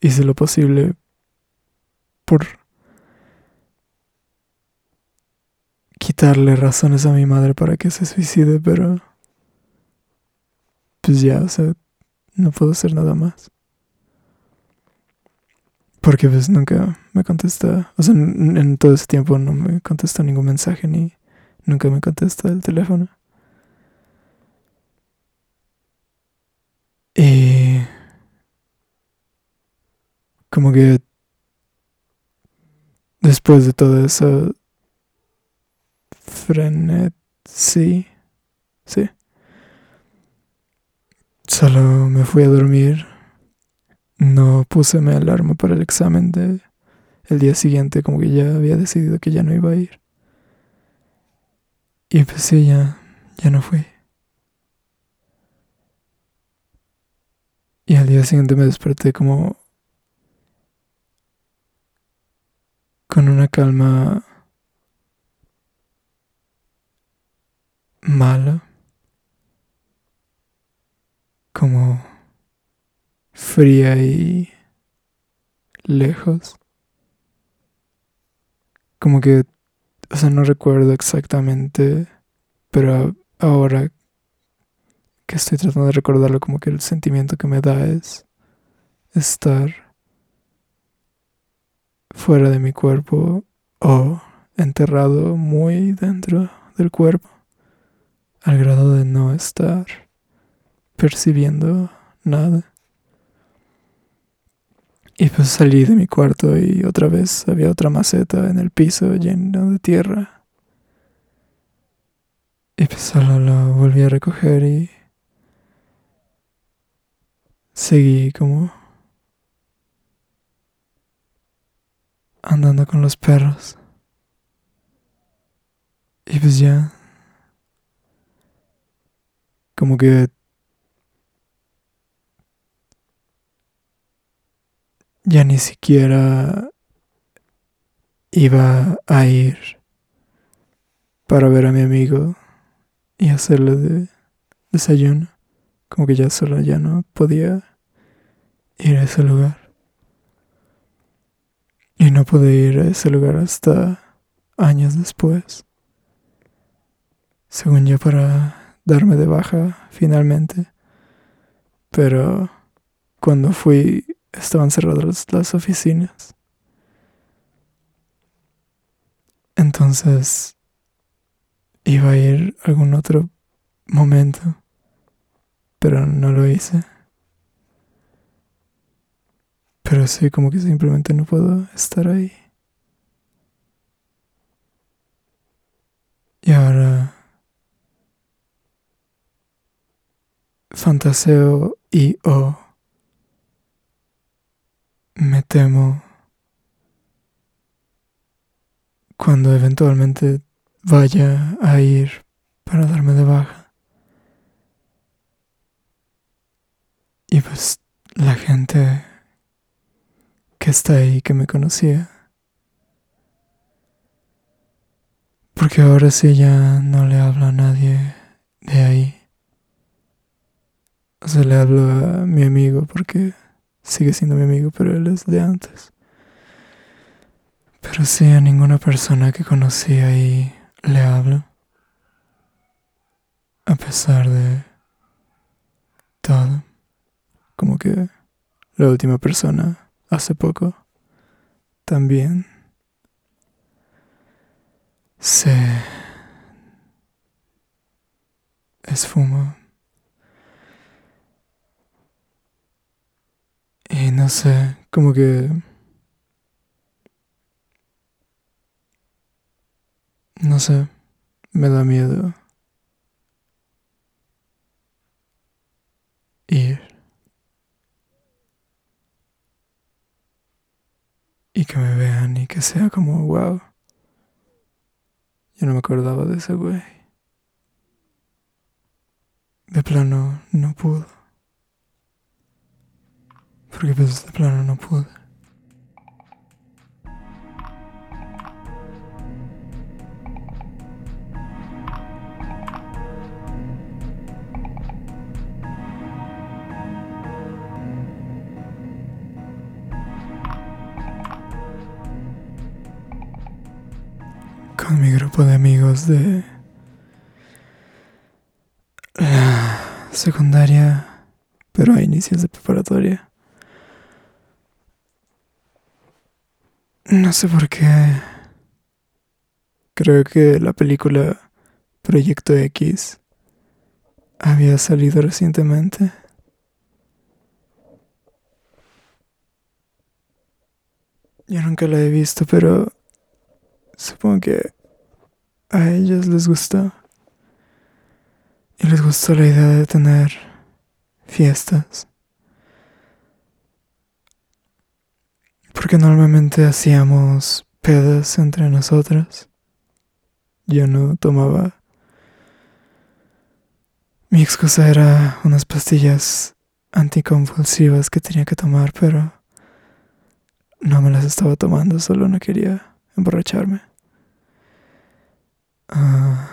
hice lo posible por quitarle razones a mi madre para que se suicide, pero pues ya, o sea, no puedo hacer nada más. Porque pues nunca me contesta, o sea, en, todo ese tiempo no me contesta ningún mensaje ni nunca me contesta el teléfono. Y como que Después de todo eso, frenesí, sí. Solo me fui a dormir. No puse mi alarma para el examen de el día siguiente, como que ya había decidido que ya no iba a ir. Y pues sí, ya, ya no fui. Y al día siguiente me desperté como con una calma mala, como fría y lejos. Como que, o sea, no recuerdo exactamente, pero ahora que estoy tratando de recordarlo, como que el sentimiento que me da es estar fuera de mi cuerpo o enterrado muy dentro del cuerpo, al grado de no estar percibiendo nada. Y pues salí de mi cuarto y otra vez había otra maceta en el piso lleno de tierra. Y pues solo lo volví a recoger y seguí como andando con los perros. Y pues ya, como que ya ni siquiera iba a ir para ver a mi amigo y hacerle de desayuno. Como que ya solo ya no podía ir a ese lugar. Y no pude ir a ese lugar hasta años después. Según yo para darme de baja finalmente. Pero cuando fui estaban cerradas las oficinas. Entonces iba a ir algún otro momento, pero no lo hice. Pero sí, como que simplemente no puedo estar ahí. Y ahora fantaseo y o me temo cuando eventualmente vaya a ir para darme de baja. Y pues la gente que está ahí, que me conocía. Porque ahora sí ya no le hablo a nadie de ahí. O sea, le hablo a mi amigo porque sigue siendo mi amigo, pero él es de antes. Pero sí, a ninguna persona que conocí ahí le hablo. A pesar de todo. Como que la última persona, hace poco, también se esfumó. Y no sé, como que... No sé, me da miedo ir. Y que me vean y que sea como, wow. Yo no me acordaba de ese güey. De plano, no pudo. Porque pues de plano no pude. Con mi grupo de amigos de secundaria, pero a inicios de preparatoria. No sé por qué. Creo que la película Proyecto X había salido recientemente. Yo nunca la he visto, pero supongo que a ellos les gustó. Y les gustó la idea de tener fiestas. Porque normalmente hacíamos pedas entre nosotras. Yo no tomaba. Mi excusa era unas pastillas anticonvulsivas que tenía que tomar, pero no me las estaba tomando, solo no quería emborracharme. Ah.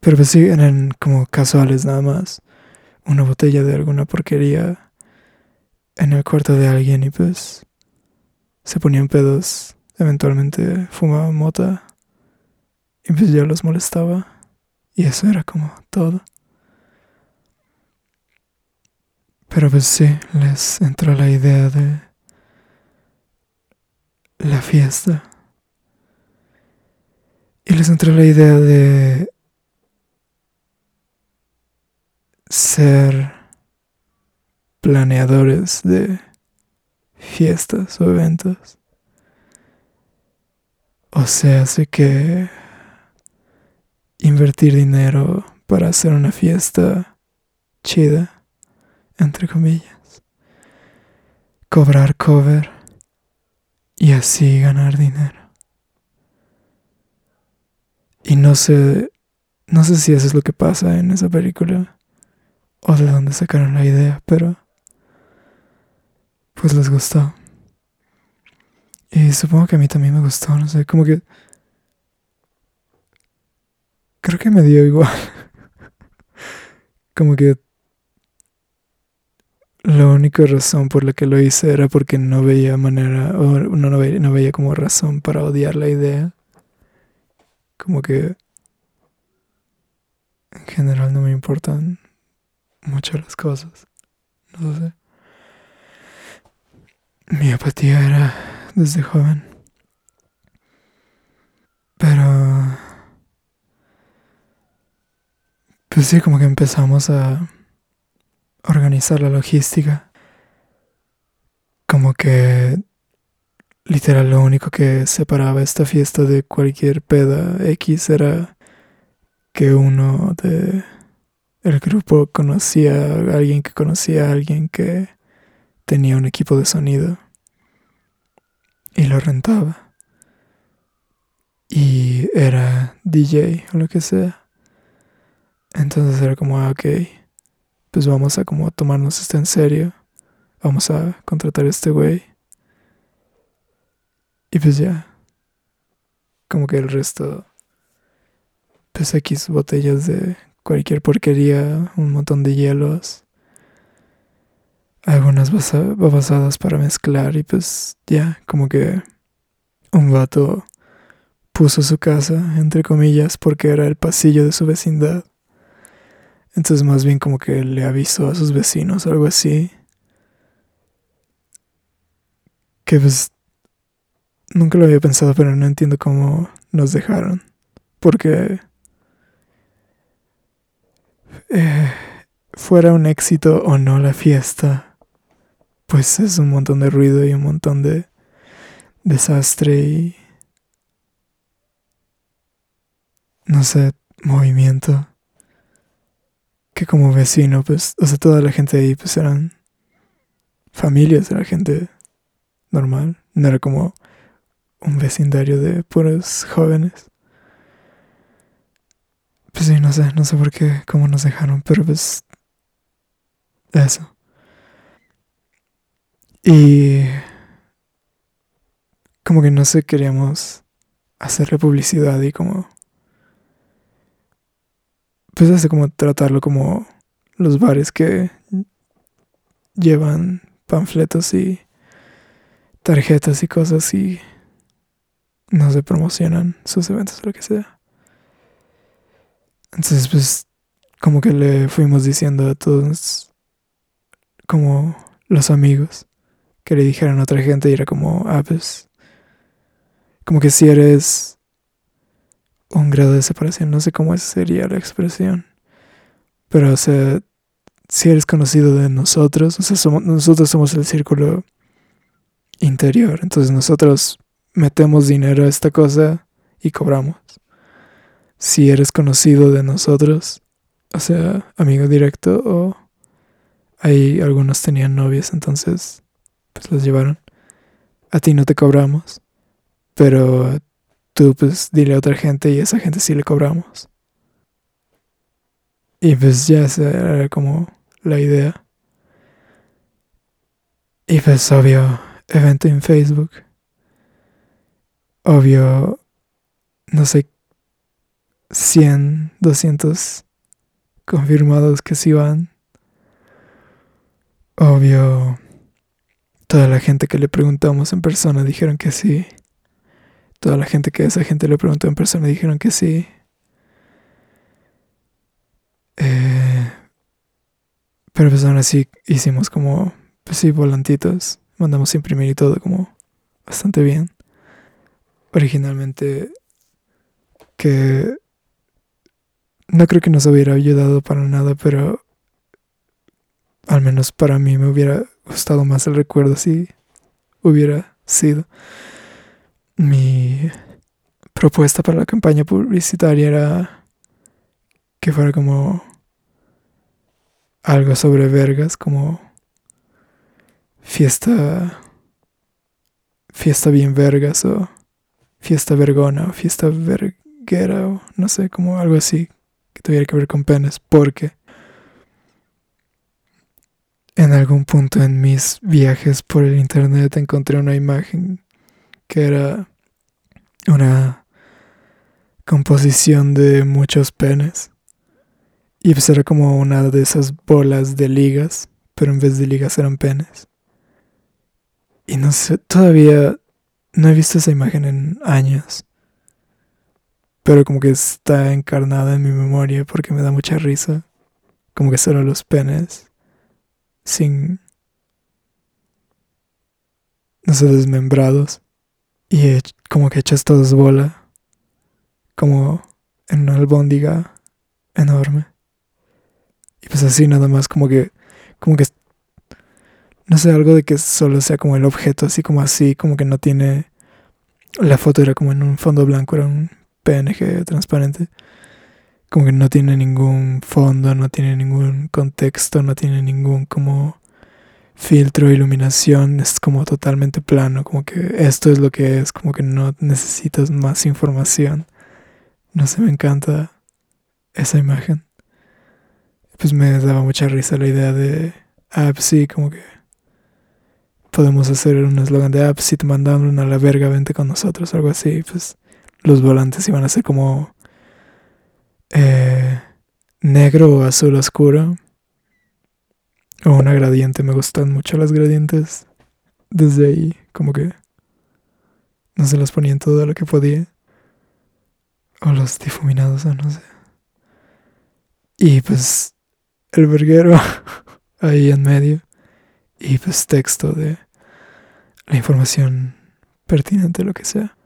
pero pues sí, eran como casuales nada más. Una botella de alguna porquería en el cuarto de alguien y pues se ponían pedos. Eventualmente fumaban mota y pues yo los molestaba. Y eso era como todo. Pero pues sí, les entró la idea de la fiesta. Y les entró la idea de ser planeadores de fiestas o eventos. O sea, sé que invertir dinero para hacer una fiesta chida, entre comillas. Cobrar cover y así ganar dinero. Y no sé, no sé si eso es lo que pasa en esa película o de dónde sacaron la idea, pero pues les gustó. Y supongo que a mí también me gustó, no sé, como que creo que me dio igual. como que la única razón por la que lo hice era porque no veía manera, o no, no, veía, no veía como razón para odiar la idea. Como que en general no me importan mucho las cosas. No sé. Mi apatía era desde joven. Pero... Pues sí, como que empezamos a organizar la logística. Como que literal lo único que separaba esta fiesta de cualquier peda X era que uno de el grupo conocía a alguien que conocía a alguien que tenía un equipo de sonido y lo rentaba. Y era DJ o lo que sea. Entonces era como, ah, ok, pues vamos a como tomarnos esto en serio. Vamos a contratar a este güey. Y pues ya. Como que el resto. Pues X botellas de cualquier porquería, un montón de hielos algunas basadas para mezclar y pues ya, como que un vato puso su casa, entre comillas, porque era el pasillo de su vecindad. Entonces más bien como que le avisó a sus vecinos, algo así. Que pues nunca lo había pensado, pero no entiendo cómo nos dejaron. Porque... Eh, fuera un éxito o no la fiesta pues es un montón de ruido y un montón de desastre y no sé, movimiento. Que como vecino, pues, o sea, toda la gente ahí, pues eran familias, era gente normal, no era como un vecindario de puros jóvenes. Pues sí, no sé, no sé por qué, cómo nos dejaron, pero pues eso. Y como que no sé, queríamos hacerle publicidad y como... Pues hace como tratarlo como los bares que llevan panfletos y tarjetas y cosas y no se promocionan sus eventos o lo que sea. Entonces pues como que le fuimos diciendo a todos como los amigos que le dijeran a otra gente y era como, ah, pues, como que si eres un grado de separación, no sé cómo sería la expresión, pero o sea, si eres conocido de nosotros, o sea, somos, nosotros somos el círculo interior, entonces nosotros metemos dinero a esta cosa y cobramos. Si eres conocido de nosotros, o sea, amigo directo o ahí algunos tenían novias, entonces pues los llevaron. A ti no te cobramos, pero tú pues dile a otra gente y a esa gente sí le cobramos. Y pues ya esa era como la idea. Y pues obvio, evento en Facebook. obvio, no sé, 100, 200 confirmados que sí van. Obvio, toda la gente que le preguntamos en persona dijeron que sí. Toda la gente que esa gente le preguntó en persona dijeron que sí. Eh, pero pues aún así hicimos como, pues sí, volantitos. Mandamos imprimir y todo como bastante bien. Originalmente que no creo que nos hubiera ayudado para nada, pero al menos para mí me hubiera gustado más el recuerdo si hubiera sido. Mi propuesta para la campaña publicitaria era que fuera como algo sobre vergas, como fiesta, fiesta bien vergas o fiesta vergona o fiesta verguera o no sé, como algo así que tuviera que ver con penes, porque en algún punto en mis viajes por el internet encontré una imagen que era una composición de muchos penes. Y pues era como una de esas bolas de ligas, pero en vez de ligas eran penes. Y no sé, todavía no he visto esa imagen en años. Pero como que está encarnada en mi memoria porque me da mucha risa. Como que solo los penes sin, no sé, desmembrados y como que echas todos bola, como en una albóndiga enorme. Y pues así nada más como que, como que, no sé, algo de que solo sea como el objeto, así como así, como que no tiene, la foto era como en un fondo blanco, era un PNG transparente como que no tiene ningún fondo, no tiene ningún contexto, no tiene ningún como filtro, iluminación, es como totalmente plano, como que esto es lo que es, como que no necesitas más información. No sé, me encanta esa imagen. Pues me daba mucha risa la idea de, ah, sí, como que podemos hacer un eslogan de, ah, pues si te mandaron a la verga, vente con nosotros, algo así, pues los volantes iban a ser como eh, negro o azul oscuro. O una gradiente. Me gustan mucho las gradientes. Desde ahí, como que no se las ponía en todo lo que podía. O los difuminados, o no sé. Y pues el verguero ahí en medio. Y pues texto de la información pertinente, lo que sea.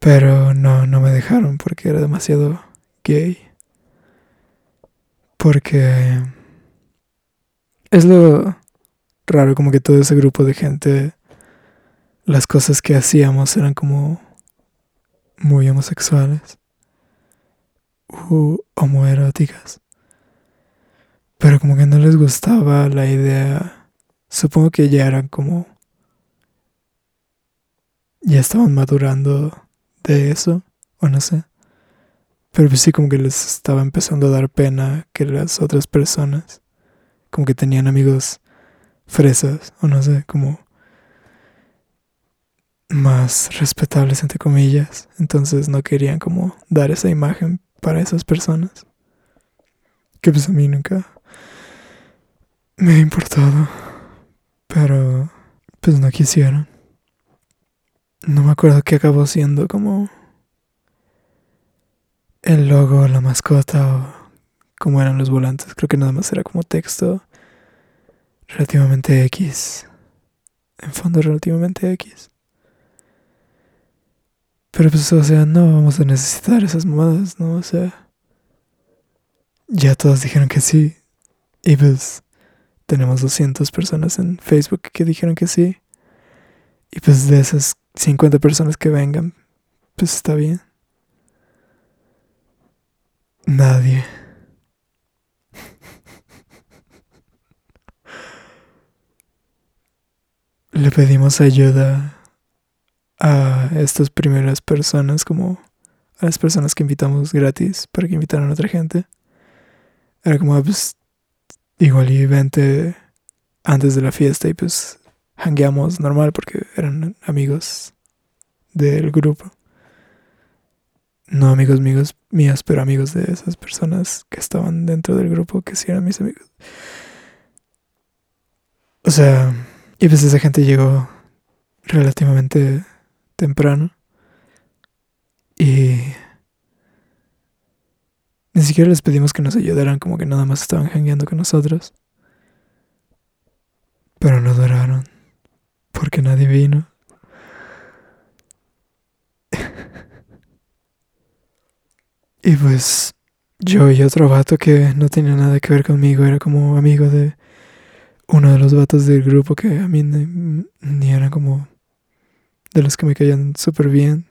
Pero no, no me dejaron porque era demasiado gay. Porque es lo raro, como que todo ese grupo de gente, las cosas que hacíamos eran como muy homosexuales u homoeróticas. Pero como que no les gustaba la idea. Supongo que ya eran como... Ya estaban madurando de eso, o no sé. Pero pues sí como que les estaba empezando a dar pena que las otras personas, como que tenían amigos fresas, o no sé, como más respetables entre comillas. Entonces no querían como dar esa imagen para esas personas. Que pues a mí nunca me ha importado. Pero pues no quisieron. No me acuerdo qué acabó siendo como el logo, la mascota o cómo eran los volantes. Creo que nada más era como texto relativamente X. En fondo relativamente X. Pero pues, o sea, no vamos a necesitar esas mamadas, ¿no? O sea, ya todos dijeron que sí. Y pues tenemos 200 personas en Facebook que dijeron que sí. Y pues de esas 50 personas que vengan, pues está bien. Nadie. Le pedimos ayuda a estas primeras personas, como a las personas que invitamos gratis para que invitaran a otra gente. Era como, ah, pues, igual y vente antes de la fiesta y pues hangueamos normal porque eran amigos del grupo. No amigos míos, míos, pero amigos de esas personas que estaban dentro del grupo que sí eran mis amigos. O sea, y pues esa gente llegó relativamente temprano. Y ni siquiera les pedimos que nos ayudaran, como que nada más estaban jangueando con nosotros. Pero no duraron, porque nadie vino. y pues yo y otro vato que no tenía nada que ver conmigo, era como amigo de uno de los vatos del grupo que a mí ni, ni eran como de los que me caían súper bien.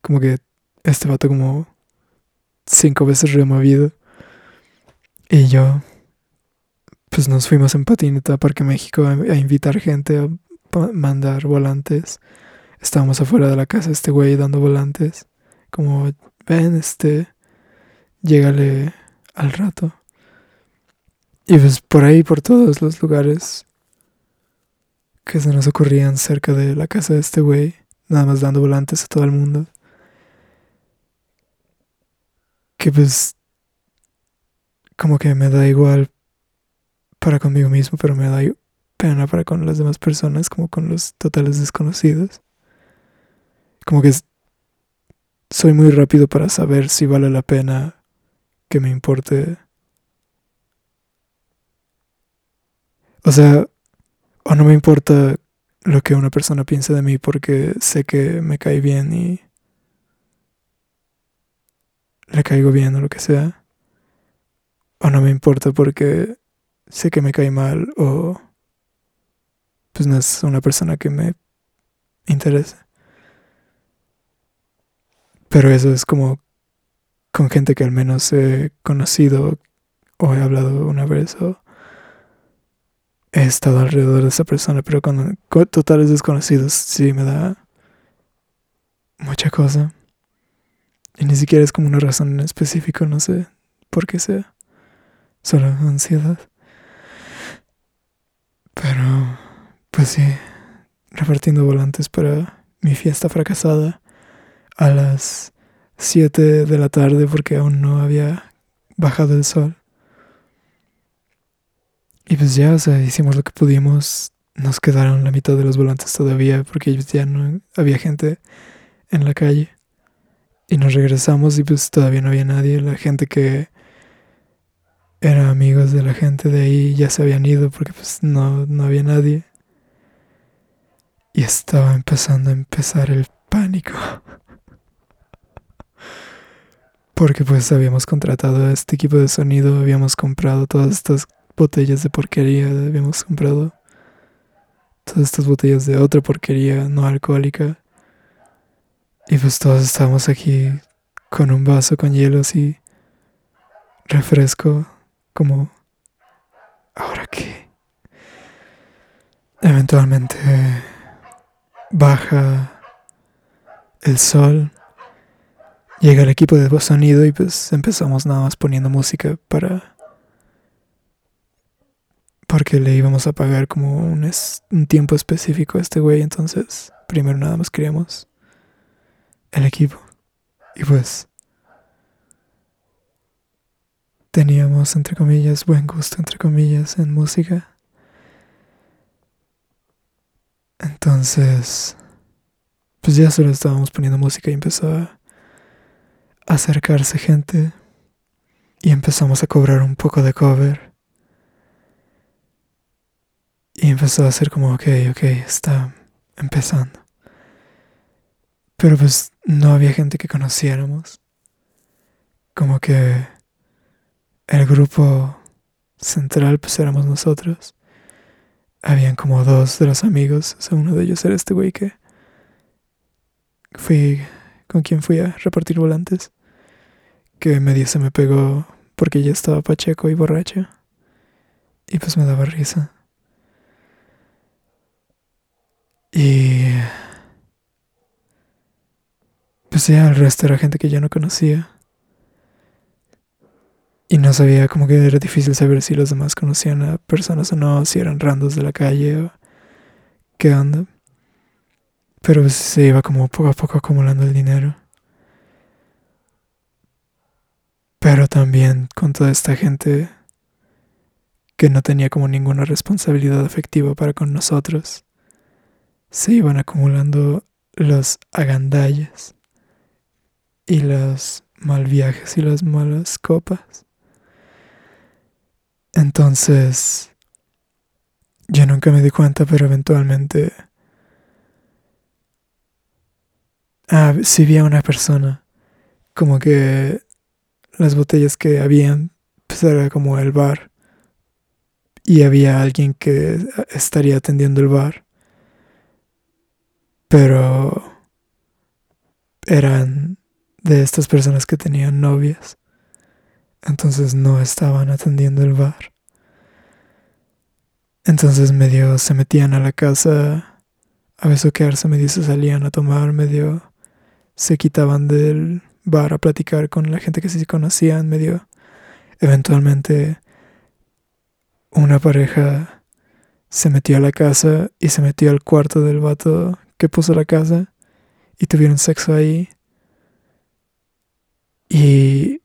Como que este vato como cinco veces removido. Y yo, pues nos fuimos en patineta a Parque México a, invitar gente a mandar volantes. Estábamos afuera de la casa, este güey dando volantes. Como, ven, este, llégale al rato. Y pues por ahí, por todos los lugares que se nos ocurrían cerca de la casa de este güey, nada más dando volantes a todo el mundo. que pues como que me da igual para conmigo mismo, pero me da pena para con las demás personas, como con los totales desconocidos. Como que soy muy rápido para saber si vale la pena que me importe. O sea, o no me importa lo que una persona piense de mí porque sé que me cae bien y le caigo bien o lo que sea. O no me importa porque sé que me cae mal o pues no es una persona que me interesa. Pero eso es como con gente que al menos he conocido o he hablado una vez o he estado alrededor de esa persona, pero con, con totales desconocidos sí me da mucha cosa. Y ni siquiera es como una razón en específico, no sé por qué sea. Solo ansiedad. Pero, pues sí, repartiendo volantes para mi fiesta fracasada a las 7 de la tarde porque aún no había bajado el sol. Y pues ya, o sea, hicimos lo que pudimos. Nos quedaron la mitad de los volantes todavía porque ya no había gente en la calle. Y nos regresamos y pues todavía no había nadie. La gente que era amigos de la gente de ahí ya se habían ido porque pues no, no había nadie. Y estaba empezando a empezar el pánico. Porque pues habíamos contratado a este equipo de sonido, habíamos comprado todas estas botellas de porquería, habíamos comprado todas estas botellas de otra porquería no alcohólica. Y pues todos estábamos aquí con un vaso con hielos y refresco, como, ¿ahora qué? Eventualmente baja el sol, llega el equipo de sonido y pues empezamos nada más poniendo música para... Porque le íbamos a pagar como un, tiempo específico a este güey, entonces primero nada más queríamos el equipo. Y pues teníamos, entre comillas, buen gusto, entre comillas, en música. Entonces, pues ya solo estábamos poniendo música y empezó a acercarse gente y empezamos a cobrar un poco de cover. Y empezó a ser como, ok, ok, está empezando. Pero pues no había gente que conociéramos. Como que el grupo central pues éramos nosotros. Habían como dos de los amigos. O sea, uno de ellos era este güey que fui con quien fui a repartir volantes. Que medio se me pegó porque ya estaba pacheco y borracha. Y pues me daba risa. Y pues ya el resto era gente que yo no conocía. Y no sabía, como que era difícil saber si los demás conocían a personas o no, si eran randos de la calle o qué onda. Pero se iba como poco a poco acumulando el dinero. Pero también con toda esta gente que no tenía como ninguna responsabilidad afectiva para con nosotros, se iban acumulando los agandalles y los mal viajes y las malas copas. Entonces, yo nunca me di cuenta, pero eventualmente... Ah, sí vi a una persona, como que las botellas que habían, pues era como el bar, y había alguien que estaría atendiendo el bar, pero eran de estas personas que tenían novias. Entonces no estaban atendiendo el bar. Entonces medio se metían a la casa a besoquearse, medio se salían a tomar, medio se quitaban del bar a platicar con la gente que sí conocían, medio eventualmente una pareja se metió a la casa y se metió al cuarto del vato que puso la casa y tuvieron sexo ahí. Y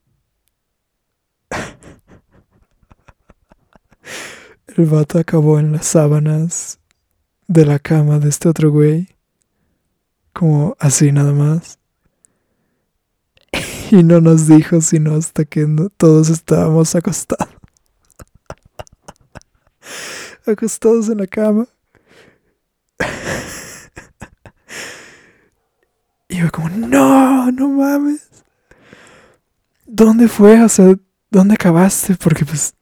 el vato acabó en las sábanas de la cama de este otro güey. Como así nada más. Y no nos dijo sino hasta que todos estábamos acostados. acostados en la cama. Y yo como, no, no mames. ¿Dónde fue? O sea, ¿dónde acabaste? Porque pues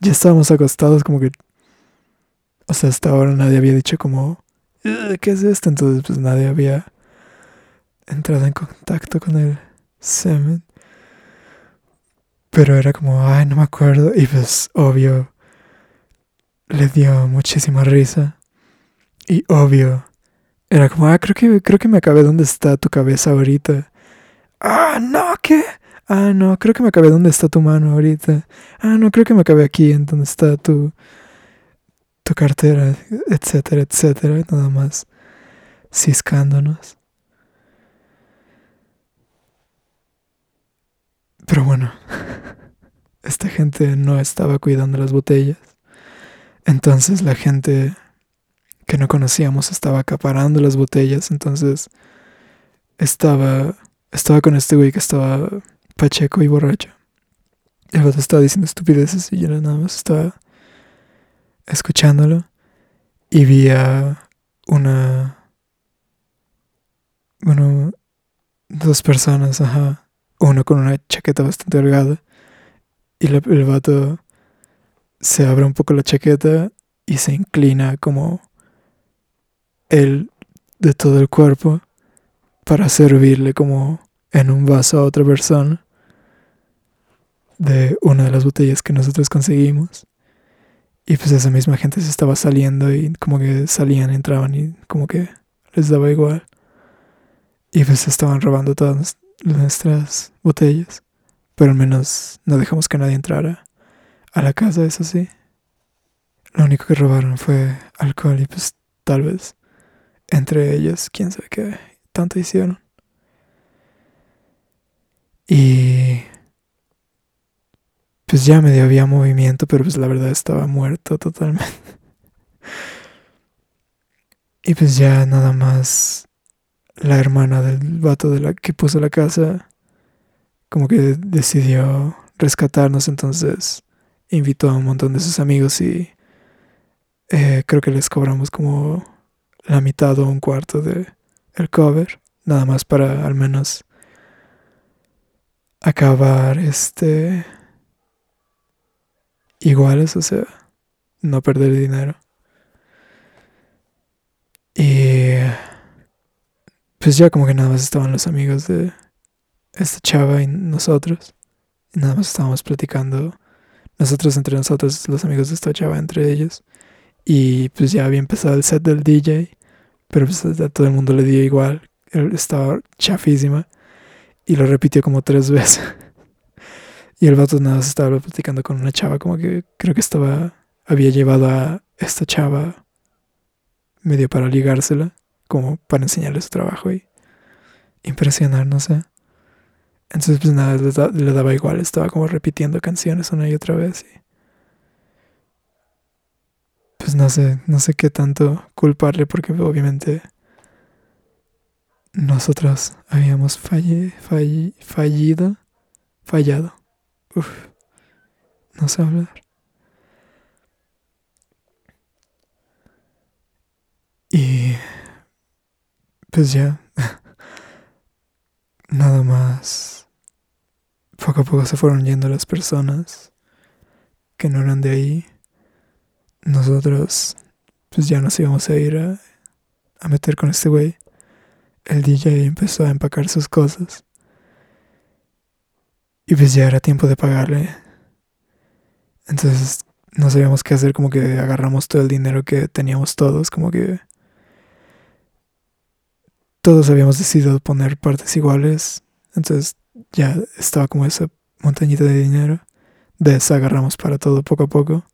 ya estábamos acostados como que... O sea, hasta ahora nadie había dicho como, ¿qué es esto? Entonces pues nadie había entrado en contacto con el semen. Pero era como, ay, no me acuerdo. Y pues obvio, le dio muchísima risa. Y obvio, era como, ah, creo que, creo que me acabé donde está tu cabeza ahorita. Ah, no, ¿qué? Ah, no, creo que me acabé donde está tu mano ahorita. Ah, no, creo que me acabé aquí en donde está tu, tu cartera, etcétera, etcétera, nada más ciscándonos. Pero bueno, esta gente no estaba cuidando las botellas. Entonces la gente que no conocíamos estaba acaparando las botellas, entonces estaba estaba con este güey que estaba pacheco y borracho. El vato estaba diciendo estupideces y yo nada más estaba escuchándolo y vi a una bueno dos personas, ajá, uno con una chaqueta bastante holgada y el vato se abre un poco la chaqueta y se inclina como él de todo el cuerpo para servirle como en un vaso a otra persona de una de las botellas que nosotros conseguimos. Y pues esa misma gente se estaba saliendo y como que salían, entraban y como que les daba igual. Y pues estaban robando todas nuestras botellas. Pero al menos no dejamos que nadie entrara a la casa, eso sí. Lo único que robaron fue alcohol y pues tal vez entre ellos, quién sabe qué tanto hicieron. Y pues ya medio había movimiento, pero pues la verdad estaba muerto totalmente. y pues ya nada más la hermana del vato de la que puso la casa como que decidió rescatarnos, entonces invitó a un montón de sus amigos y eh, creo que les cobramos como la mitad o un cuarto de el cover, nada más para al menos acabar este iguales, o sea, no perder dinero. Y pues ya como que nada más estaban los amigos de esta chava y nosotros. Nada más estábamos platicando nosotros entre nosotros, los amigos de esta chava entre ellos. Y pues ya había empezado el set del DJ, pero pues a todo el mundo le dio igual. Él estaba chafísima y lo repitió como tres veces. Y el vato nada más estaba platicando con una chava, como que creo que estaba, había llevado a esta chava medio para ligársela, como para enseñarle su trabajo y impresionar, no sé. Entonces, pues nada, le, daba igual, estaba como repitiendo canciones una y otra vez. Y pues no sé, no sé qué tanto culparle porque obviamente nosotros habíamos falli, fallido, fallado. Uf, no sé hablar. Y pues ya, nada más. Poco a poco se fueron yendo las personas que no eran de ahí. Nosotros, pues ya nos íbamos a ir a, a meter con este güey. El DJ empezó a empacar sus cosas. Y pues ya era tiempo de pagarle. Entonces no sabíamos qué hacer, como que agarramos todo el dinero que teníamos todos, como que todos habíamos decidido poner partes iguales. Entonces ya estaba como esa montañita de dinero. De esa agarramos para todo poco a poco.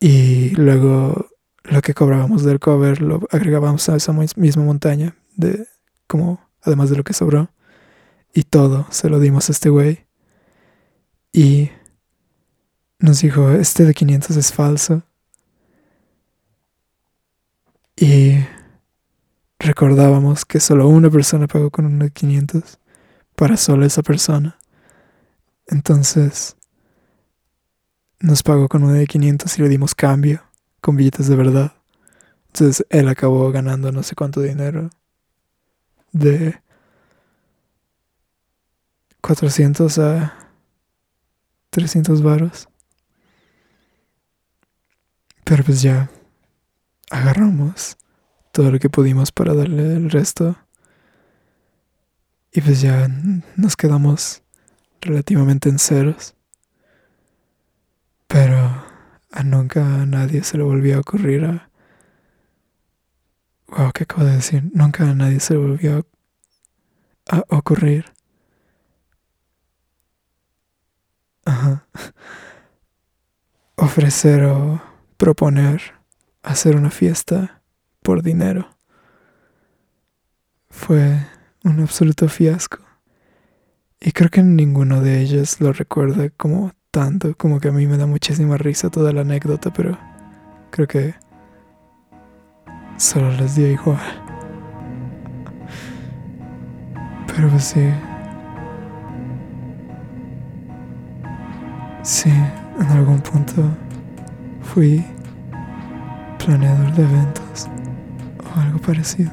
Y luego lo que cobrábamos del cover lo agregábamos a esa misma montaña. De como además de lo que sobró. Y todo se lo dimos a este güey. Y nos dijo, este de 500 es falso. Y recordábamos que solo una persona pagó con uno de 500 para solo esa persona. Entonces nos pagó con uno de 500 y le dimos cambio con billetes de verdad. Entonces él acabó ganando no sé cuánto dinero. De 400 a 300 varos. Pero pues ya agarramos todo lo que pudimos para darle el resto. Y pues ya nos quedamos relativamente en ceros. Pero a nunca a nadie se le volvió a ocurrir a... Wow, ¿qué acabo de decir? Nunca a nadie se le volvió a ocurrir. Ajá. Ofrecer o proponer hacer una fiesta por dinero. Fue un absoluto fiasco. Y creo que ninguno de ellos lo recuerda como tanto, como que a mí me da muchísima risa toda la anécdota, pero creo que solo les dio igual. Pero pues sí. Sí, en algún punto fui planeador de eventos algo parecido.